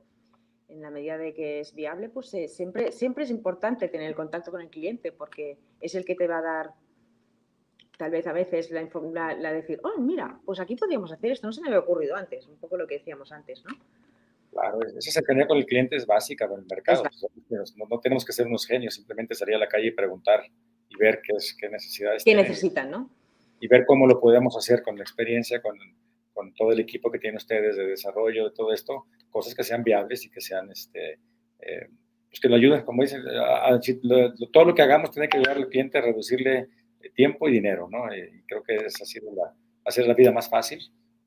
en la medida de que es viable, pues eh, siempre, siempre es importante tener el contacto con el cliente porque es el que te va a dar, tal vez a veces, la, la, la decir, oh, mira, pues aquí podríamos hacer esto, no se me había ocurrido antes, un poco lo que decíamos antes, ¿no? Claro, esa cercanía con el cliente es básica con el mercado. No, tenemos que ser unos genios, simplemente salir a la calle y preguntar y ver qué, es, qué necesidades ¿Qué necesitan, no? Y ver cómo lo podemos hacer con la experiencia, con, con todo el equipo que tienen ustedes de desarrollo, de todo esto, cosas que sean viables y que sean, este, eh, pues que lo ayuden, como dicen, todo lo que hagamos tiene que ayudar al cliente a reducirle tiempo y dinero, ¿no? Y creo que esa ha sido la, hacer la vida más fácil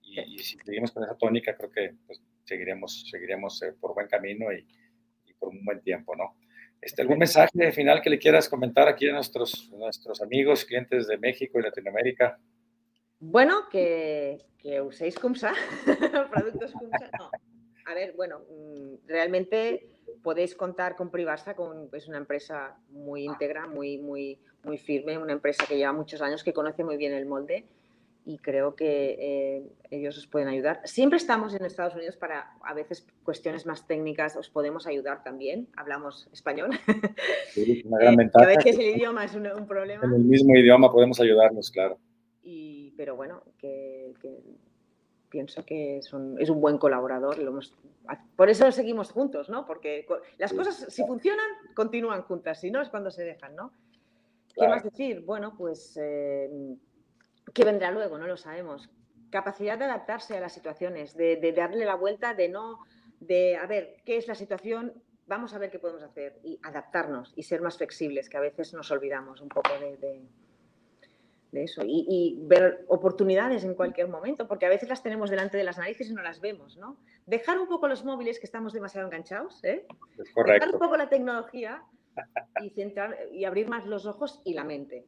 y, si seguimos con esa tónica, creo que pues, seguiremos, seguiremos eh, por buen camino y, por un buen tiempo, ¿no? Este, ¿Algún mensaje final que le quieras comentar aquí a nuestros, nuestros amigos, clientes de México y Latinoamérica? Bueno, que, que uséis CUMSA, *laughs* productos CUMSA. No. A ver, bueno, mm, realmente podéis contar con Privarsa, con, es una empresa muy íntegra, muy, muy, muy firme, una empresa que lleva muchos años, que conoce muy bien el molde y creo que eh, ellos os pueden ayudar. Siempre estamos en Estados Unidos para a veces cuestiones más técnicas, os podemos ayudar también, hablamos español. Sí, una *laughs* gran ventaja. a veces el idioma es un, problema. En el mismo idioma podemos ayudarnos, claro. Y, pero bueno, que, pienso que es un, es un buen colaborador. Lo por eso seguimos juntos, ¿no? Porque las cosas, si funcionan, continúan juntas, si no, es cuando se dejan, ¿no? ¿Qué más decir? Bueno, pues... Eh, ¿Qué vendrá luego? No lo sabemos. Capacidad de adaptarse a las situaciones, de, darle la vuelta, de no, de a ver, ¿qué es la situación? Vamos a ver qué podemos hacer y adaptarnos y ser más flexibles, que a veces nos olvidamos un poco de, eso. Y, ver oportunidades en cualquier momento, porque a veces las tenemos delante de las narices y no las vemos, ¿no? Dejar un poco los móviles, que estamos demasiado enganchados, ¿eh? Dejar un poco la tecnología y, centrar, y abrir más los ojos y la mente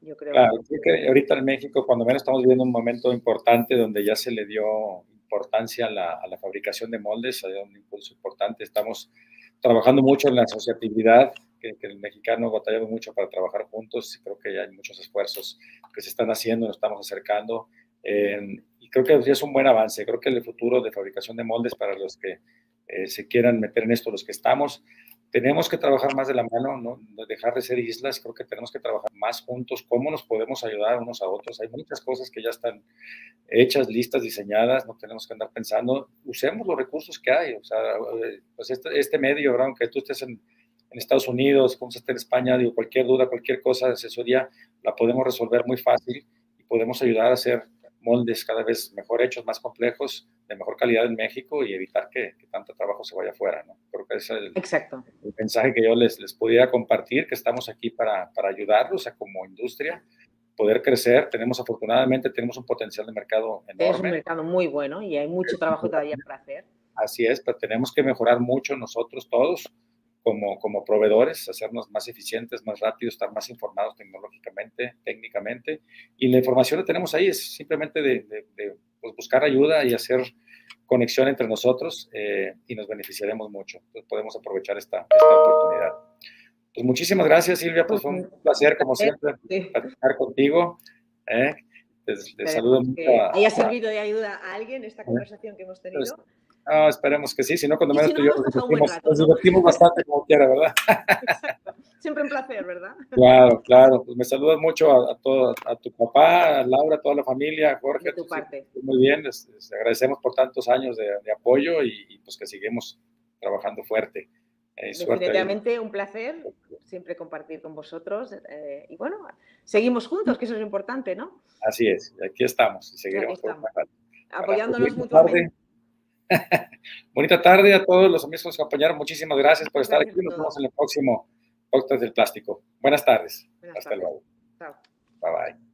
yo creo. Claro, que ahorita en México, cuando menos estamos viviendo un momento importante donde ya se le dio importancia a la, a la fabricación de moldes, ha dado un impulso importante. Estamos trabajando mucho en la asociatividad, que, el mexicano batallamos mucho para trabajar juntos y creo que ya hay muchos esfuerzos que se están haciendo, nos estamos acercando. y creo que es un buen avance. Creo que el futuro de fabricación de moldes para los que eh, se quieran meter en esto, los que estamos, tenemos que trabajar más de la mano, no dejar de ser islas, creo que tenemos que trabajar más juntos, cómo nos podemos ayudar unos a otros. Hay muchas cosas que ya están hechas, listas, diseñadas, no tenemos que andar pensando, usemos los recursos que hay, o sea, pues este, este medio, aunque tú estés en, en Estados Unidos, como estés en España, digo, cualquier duda, cualquier cosa de asesoría, la podemos resolver muy fácil y podemos ayudar a hacer moldes cada vez mejor hechos, más complejos, de mejor calidad en México y evitar que, tanto trabajo se vaya afuera, ¿no? Creo que ese es el, Exacto. el mensaje que yo les, les pudiera compartir, que estamos aquí para, para ayudarlos a como industria poder crecer. Tenemos, afortunadamente, tenemos un potencial de mercado enorme. Es un mercado muy bueno y hay mucho trabajo todavía para hacer. Así es, pero tenemos que mejorar mucho nosotros todos como, como proveedores, hacernos más eficientes, más rápidos, estar más informados tecnológicamente, técnicamente. Y la información la tenemos ahí, es simplemente de, de, pues, buscar ayuda y hacer conexión entre nosotros eh, y nos beneficiaremos mucho. Entonces podemos aprovechar esta, esta oportunidad. Pues muchísimas gracias, Silvia. Pues fue un placer, como siempre, estar contigo. ¿eh? Les, saludo mucho. haya servido de ayuda a alguien esta conversación que hemos tenido. Pues, Ah, esperemos que sí, si no, cuando menos tú y yo nos divertimos, bastante como quiera, ¿verdad? Exacto. Siempre un placer, ¿verdad? Claro, claro. Pues me saludas mucho a, a, todo, a tu papá, a Laura, a toda la familia, a Jorge. De tu parte. Muy bien, les, agradecemos por tantos años de, apoyo y, pues que seguimos trabajando fuerte. Eh, Definitivamente un placer siempre compartir con vosotros eh, y bueno, seguimos juntos, que eso es importante, ¿no? Así es, aquí estamos y seguiremos aquí estamos. apoyándonos mutuamente. *laughs* Bonita tarde a todos los amigos que nos acompañaron. Muchísimas gracias por estar aquí. Nos vemos en el próximo podcast del plástico. Buenas tardes. Hasta luego. Bye bye.